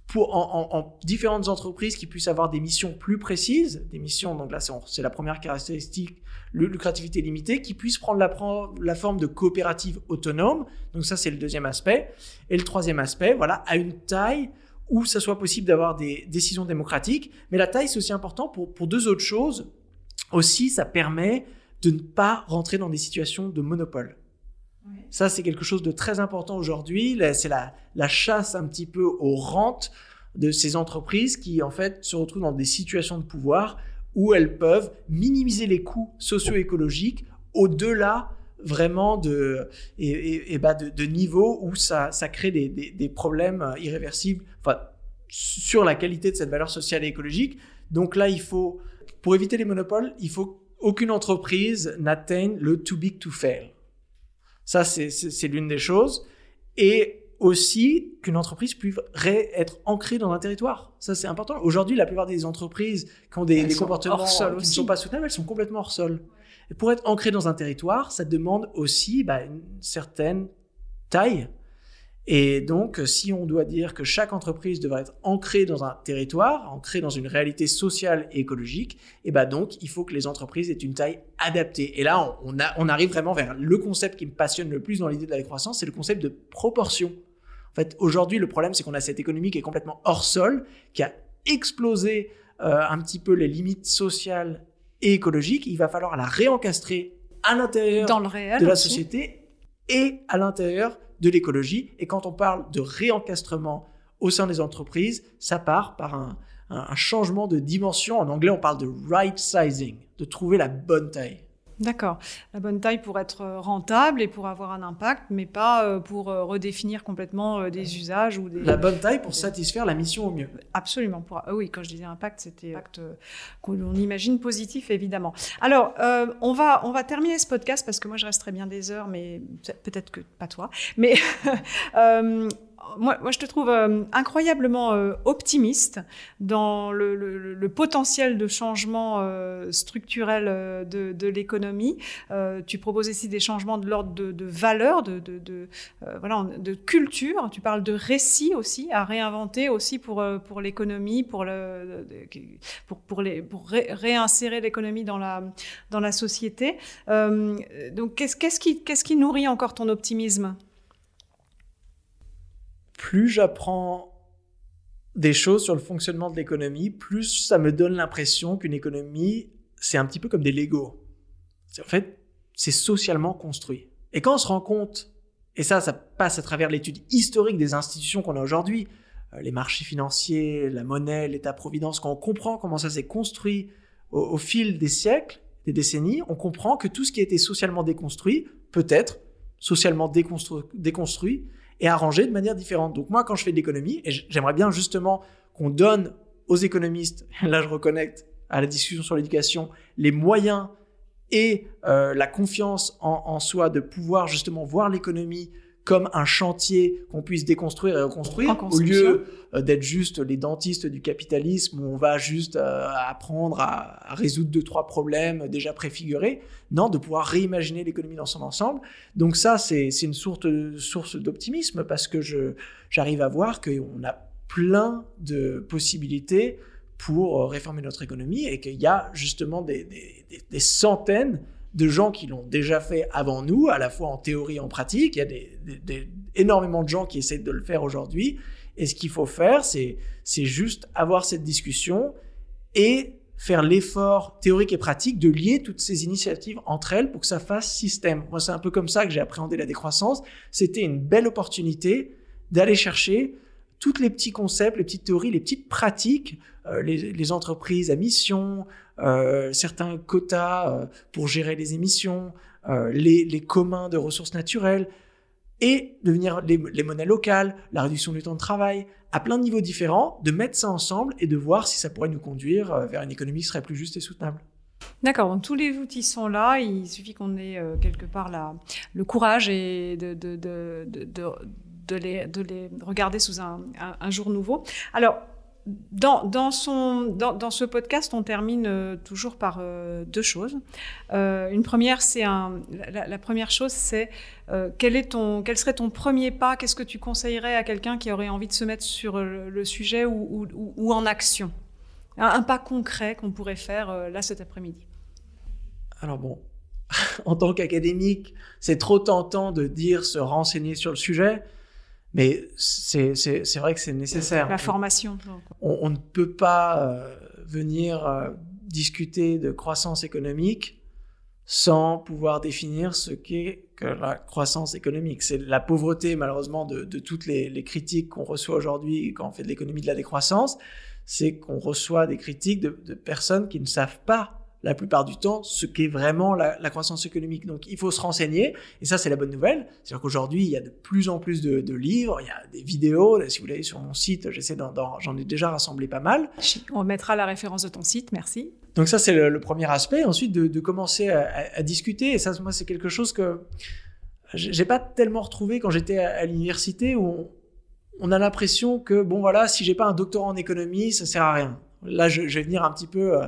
pour, en, différentes entreprises qui puissent avoir des missions plus précises, des missions, donc là c'est la première caractéristique lucrativité limitée, qui puisse prendre la, la forme de coopérative autonome. Donc ça, c'est le deuxième aspect. Et le troisième aspect, voilà, à une taille où ça soit possible d'avoir des décisions démocratiques. Mais la taille, c'est aussi important pour, pour deux autres choses. Aussi, ça permet de ne pas rentrer dans des situations de monopole. Ça, c'est quelque chose de très important aujourd'hui. C'est la, chasse un petit peu aux rentes de ces entreprises qui, en fait, se retrouvent dans des situations de pouvoir où elles peuvent minimiser les coûts socio-écologiques au-delà vraiment de, et, niveaux où ça, crée des, problèmes irréversibles sur la qualité de cette valeur sociale et écologique. Donc là, il faut, pour éviter les monopoles, il faut qu'aucune entreprise n'atteigne le too big to fail. Ça, c'est l'une des choses. Et aussi qu'une entreprise puisse être ancrée dans un territoire. Ça, c'est important. Aujourd'hui, la plupart des entreprises qui ont des, comportements qui ne sont pas soutenables, elles sont complètement hors sol. Et pour être ancrée dans un territoire, ça demande aussi bah, une certaine taille. Et donc, si on doit dire que chaque entreprise devrait être ancrée dans un territoire, ancrée dans une réalité sociale et écologique, et bah donc, il faut que les entreprises aient une taille adaptée. Et là, on, on arrive vraiment vers le concept qui me passionne le plus dans l'idée de la décroissance, c'est le concept de proportion. En fait, aujourd'hui, le problème, c'est qu'on a cette économie qui est complètement hors sol, qui a explosé euh, un petit peu les limites sociales et écologiques. Il va falloir la réencastrer à l'intérieur de la société et à l'intérieur de l'écologie. Et quand on parle de réencastrement au sein des entreprises, ça part par un, changement de dimension. En anglais, on parle de right sizing, de trouver la bonne taille. D'accord. La bonne taille pour être euh, rentable et pour avoir un impact, mais pas euh, pour euh, redéfinir complètement des usages ou des... La bonne taille pour satisfaire la mission au mieux. Absolument. Pour... oui, quand je disais impact, c'était impact qu'on imagine positif, évidemment. Alors, on, va, on va terminer ce podcast parce que moi, je resterai bien des heures, mais peut-être que pas toi. Mais moi, moi, je te trouve euh, incroyablement euh, optimiste dans le, le, le, potentiel de changement euh, structurel de, de l'économie. tu proposes ici des changements de l'ordre de, de valeurs, de, de, de voilà, de culture. Tu parles de récits aussi à réinventer aussi pour pour l'économie, pour le pour pour les pour réinsérer l'économie dans la dans la société. donc qu'est-ce qu'est-ce qui qu'est-ce qui nourrit encore ton optimisme? Plus j'apprends des choses sur le fonctionnement de l'économie, plus ça me donne l'impression qu'une économie, c'est un petit peu comme des Lego. En fait, c'est socialement construit. Et quand on se rend compte, et ça, ça passe à travers l'étude historique des institutions qu'on a aujourd'hui, euh, les marchés financiers, la monnaie, l'État-providence, quand on comprend comment ça s'est construit au, fil des siècles, des décennies, on comprend que tout ce qui a été socialement déconstruit peut être socialement déconstruit et arrangé de manière différente. Donc moi, quand je fais de l'économie, et j'aimerais bien justement qu'on donne aux économistes, là je reconnecte à la discussion sur l'éducation, les moyens et euh, la confiance en, en, soi de pouvoir justement voir l'économie comme un chantier qu'on puisse déconstruire et reconstruire, au lieu euh, d'être juste les dentistes du capitalisme où on va juste euh, apprendre à, à, résoudre deux, trois problèmes déjà préfigurés. Non, de pouvoir réimaginer l'économie dans son ensemble. Donc ça, c'est une source, source d'optimisme parce que j'arrive à voir qu'on a plein de possibilités pour euh, réformer notre économie et qu'il y a justement des, des, des, des centaines de gens qui l'ont déjà fait avant nous, à la fois en théorie et en pratique. Il y a des, énormément de gens qui essaient de le faire aujourd'hui. Et ce qu'il faut faire, c'est, juste avoir cette discussion et faire l'effort théorique et pratique de lier toutes ces initiatives entre elles pour que ça fasse système. Moi, c'est un peu comme ça que j'ai appréhendé la décroissance. C'était une belle opportunité d'aller chercher toutes les petits concepts, les petites théories, les petites pratiques, euh, les, entreprises à mission, euh, certains quotas euh, pour gérer les émissions, les, communs de ressources naturelles, et devenir les, monnaies locales, la réduction du temps de travail, à plein de niveaux différents, de mettre ça ensemble et de voir si ça pourrait nous conduire vers une économie qui serait plus juste et soutenable. D'accord, tous les outils sont là, il suffit qu'on ait quelque part le courage et de, de, les, de les regarder sous un, jour nouveau. Alors, dans, dans, son, dans, dans, ce podcast, on termine euh, toujours par euh, deux choses. Euh, une première, c'est un, la, première chose, c'est quel est ton, quel serait ton premier pas? Qu'est-ce que tu conseillerais à quelqu'un qui aurait envie de se mettre sur le, sujet ou, ou, en action? Un, un, pas concret qu'on pourrait faire là cet après-midi. Alors bon, en tant qu'académique, c'est trop tentant de dire se renseigner sur le sujet. Mais c'est vrai que c'est nécessaire. La formation. On, on ne peut pas euh, venir euh, discuter de croissance économique sans pouvoir définir ce qu'est que la croissance économique. C'est la pauvreté, malheureusement, de, de toutes les, les critiques qu'on reçoit aujourd'hui quand on fait de l'économie de la décroissance, c'est qu'on reçoit des critiques de, de personnes qui ne savent pas la plupart du temps ce qu'est vraiment la, la, croissance économique. Donc il faut se renseigner, et ça c'est la bonne nouvelle. C'est-à-dire qu'aujourd'hui il y a de plus en plus de, de, livres, il y a des vidéos. Si vous allez sur mon site, j'essaie j'en ai déjà rassemblé pas mal. On mettra la référence de ton site, merci. Donc ça c'est le, le, premier aspect. Ensuite de, de commencer à, à, à, discuter, et ça moi c'est quelque chose que j'ai pas tellement retrouvé quand j'étais à, à l'université où on, on a l'impression que bon voilà si j'ai pas un doctorat en économie ça sert à rien. Là je, je vais venir un petit peu euh,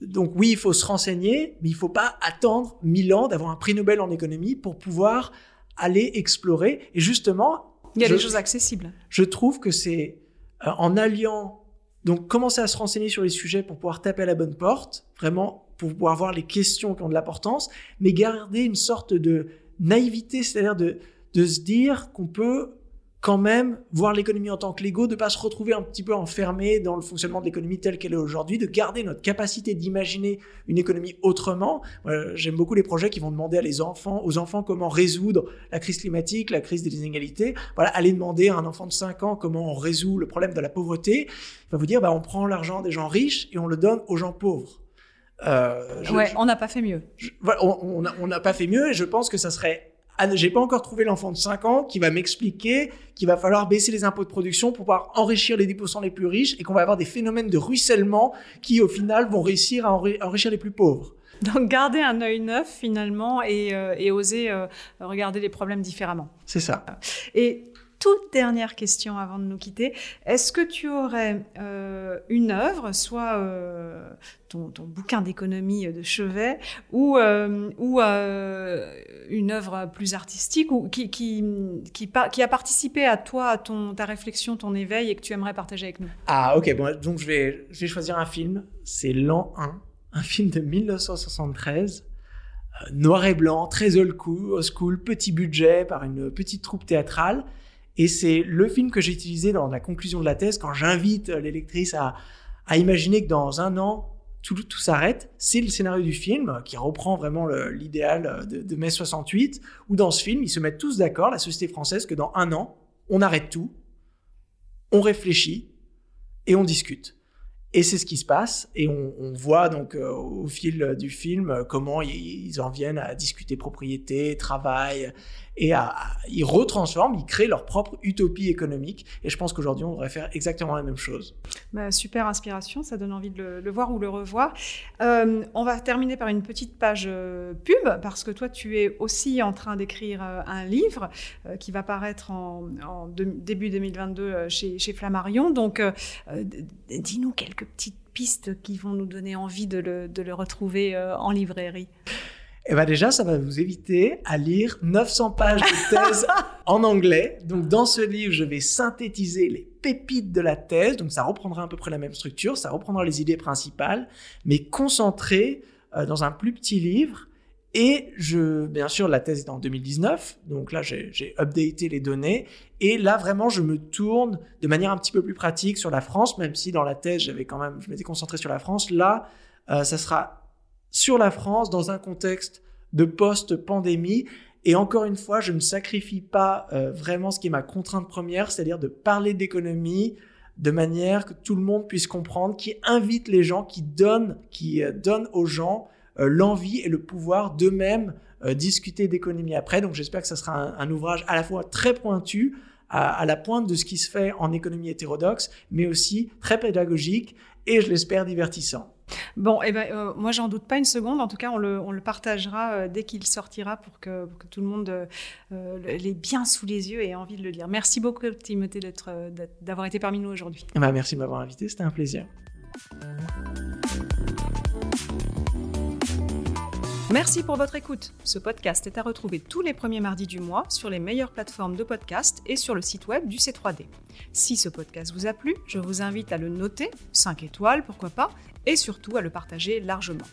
donc oui, il faut se renseigner, mais il ne faut pas attendre mille ans d'avoir un prix Nobel en économie pour pouvoir aller explorer. Et justement, il y a je, des choses accessibles. Je trouve que c'est euh, en alliant, donc commencer à se renseigner sur les sujets pour pouvoir taper à la bonne porte, vraiment pour pouvoir voir les questions qui ont de l'importance, mais garder une sorte de naïveté, c'est-à-dire de, de se dire qu'on peut quand même voir l'économie en tant que Lego, de pas se retrouver un petit peu enfermé dans le fonctionnement de l'économie telle qu'elle est aujourd'hui, de garder notre capacité d'imaginer une économie autrement. Euh, J'aime beaucoup les projets qui vont demander à les enfants, aux enfants comment résoudre la crise climatique, la crise des inégalités. Voilà, aller demander à un enfant de 5 ans comment on résout le problème de la pauvreté. Il va vous dire, bah, on prend l'argent des gens riches et on le donne aux gens pauvres. Euh, je, ouais, je, on n'a pas fait mieux. Je, voilà, on n'a pas fait mieux et je pense que ça serait j'ai pas encore trouvé l'enfant de 5 ans qui va m'expliquer qu'il va falloir baisser les impôts de production pour pouvoir enrichir les 10% les plus riches et qu'on va avoir des phénomènes de ruissellement qui, au final, vont réussir à enrichir les plus pauvres. Donc garder un œil neuf finalement et, euh, et oser euh, regarder les problèmes différemment. C'est ça. Et toute dernière question avant de nous quitter. Est-ce que tu aurais euh, une œuvre, soit euh, ton, bouquin d'économie de chevet, ou, euh, une œuvre plus artistique, ou qui, a participé à toi, à ton, ta réflexion, ton éveil, et que tu aimerais partager avec nous? Ah ok, bon, donc je vais, je vais choisir un film. C'est L'an 1, un film de 1973 noir et blanc, très old school, petit budget par une petite troupe théâtrale. Et c'est le film que j'ai utilisé dans la conclusion de la thèse quand j'invite l'électrice à, à, imaginer que dans un an, tout, s'arrête. C'est le scénario du film qui reprend vraiment l'idéal de, de, mai 68, où dans ce film, ils se mettent tous d'accord, la société française, que dans un an, on arrête tout, on réfléchit et on discute. Et c'est ce qui se passe, et on, voit donc euh, au fil du film euh, comment ils en viennent à discuter propriété, travail, et ils retransforment, ils créent leur propre utopie économique. Et je pense qu'aujourd'hui, on devrait faire exactement la même chose. Bah, super inspiration, ça donne envie de le, voir ou le revoir. Euh, on va terminer par une petite page euh, pub, parce que toi, tu es aussi en train d'écrire euh, un livre qui va paraître en, en de, début 2022 chez, chez Flammarion. Donc, dis-nous quelques petites pistes qui vont nous donner envie de le retrouver en librairie. Et eh bien déjà, ça va vous éviter à lire 900 pages de thèse en anglais. Donc dans ce livre, je vais synthétiser les pépites de la thèse. Donc ça reprendra à peu près la même structure, ça reprendra les idées principales, mais concentré euh, dans un plus petit livre Et je, bien sûr, la thèse est en 2019, donc là j'ai updaté les données. Et là vraiment, je me tourne de manière un petit peu plus pratique sur la France, même si dans la thèse j'avais quand même, je m'étais concentré sur la France. Là, euh, ça sera sur la France dans un contexte de post-pandémie. Et encore une fois, je ne sacrifie pas euh, vraiment ce qui est ma contrainte première, c'est-à-dire de parler d'économie de manière que tout le monde puisse comprendre, qui invite les gens, qui donne, qui euh, donne aux gens euh, l'envie et le pouvoir d'eux-mêmes discuter d'économie après. Donc j'espère que ça sera un, ouvrage à la fois très pointu, à, la pointe de ce qui se fait en économie hétérodoxe, mais aussi très pédagogique et je l'espère divertissant. Bon, eh ben, euh, moi, j'en doute pas une seconde. En tout cas, on le, partagera dès qu'il sortira pour que, tout le monde l'ait bien sous les yeux et ait envie de le lire. Merci beaucoup, Timothée, d'avoir été parmi nous aujourd'hui. Bah, merci de m'avoir invité, c'était un plaisir. Merci pour votre écoute. Ce podcast est à retrouver tous les premiers mardis du mois sur les meilleures plateformes de podcast et sur le site web du C3D. Si ce podcast vous a plu, je vous invite à le noter, 5 étoiles pourquoi pas, et surtout à le partager largement.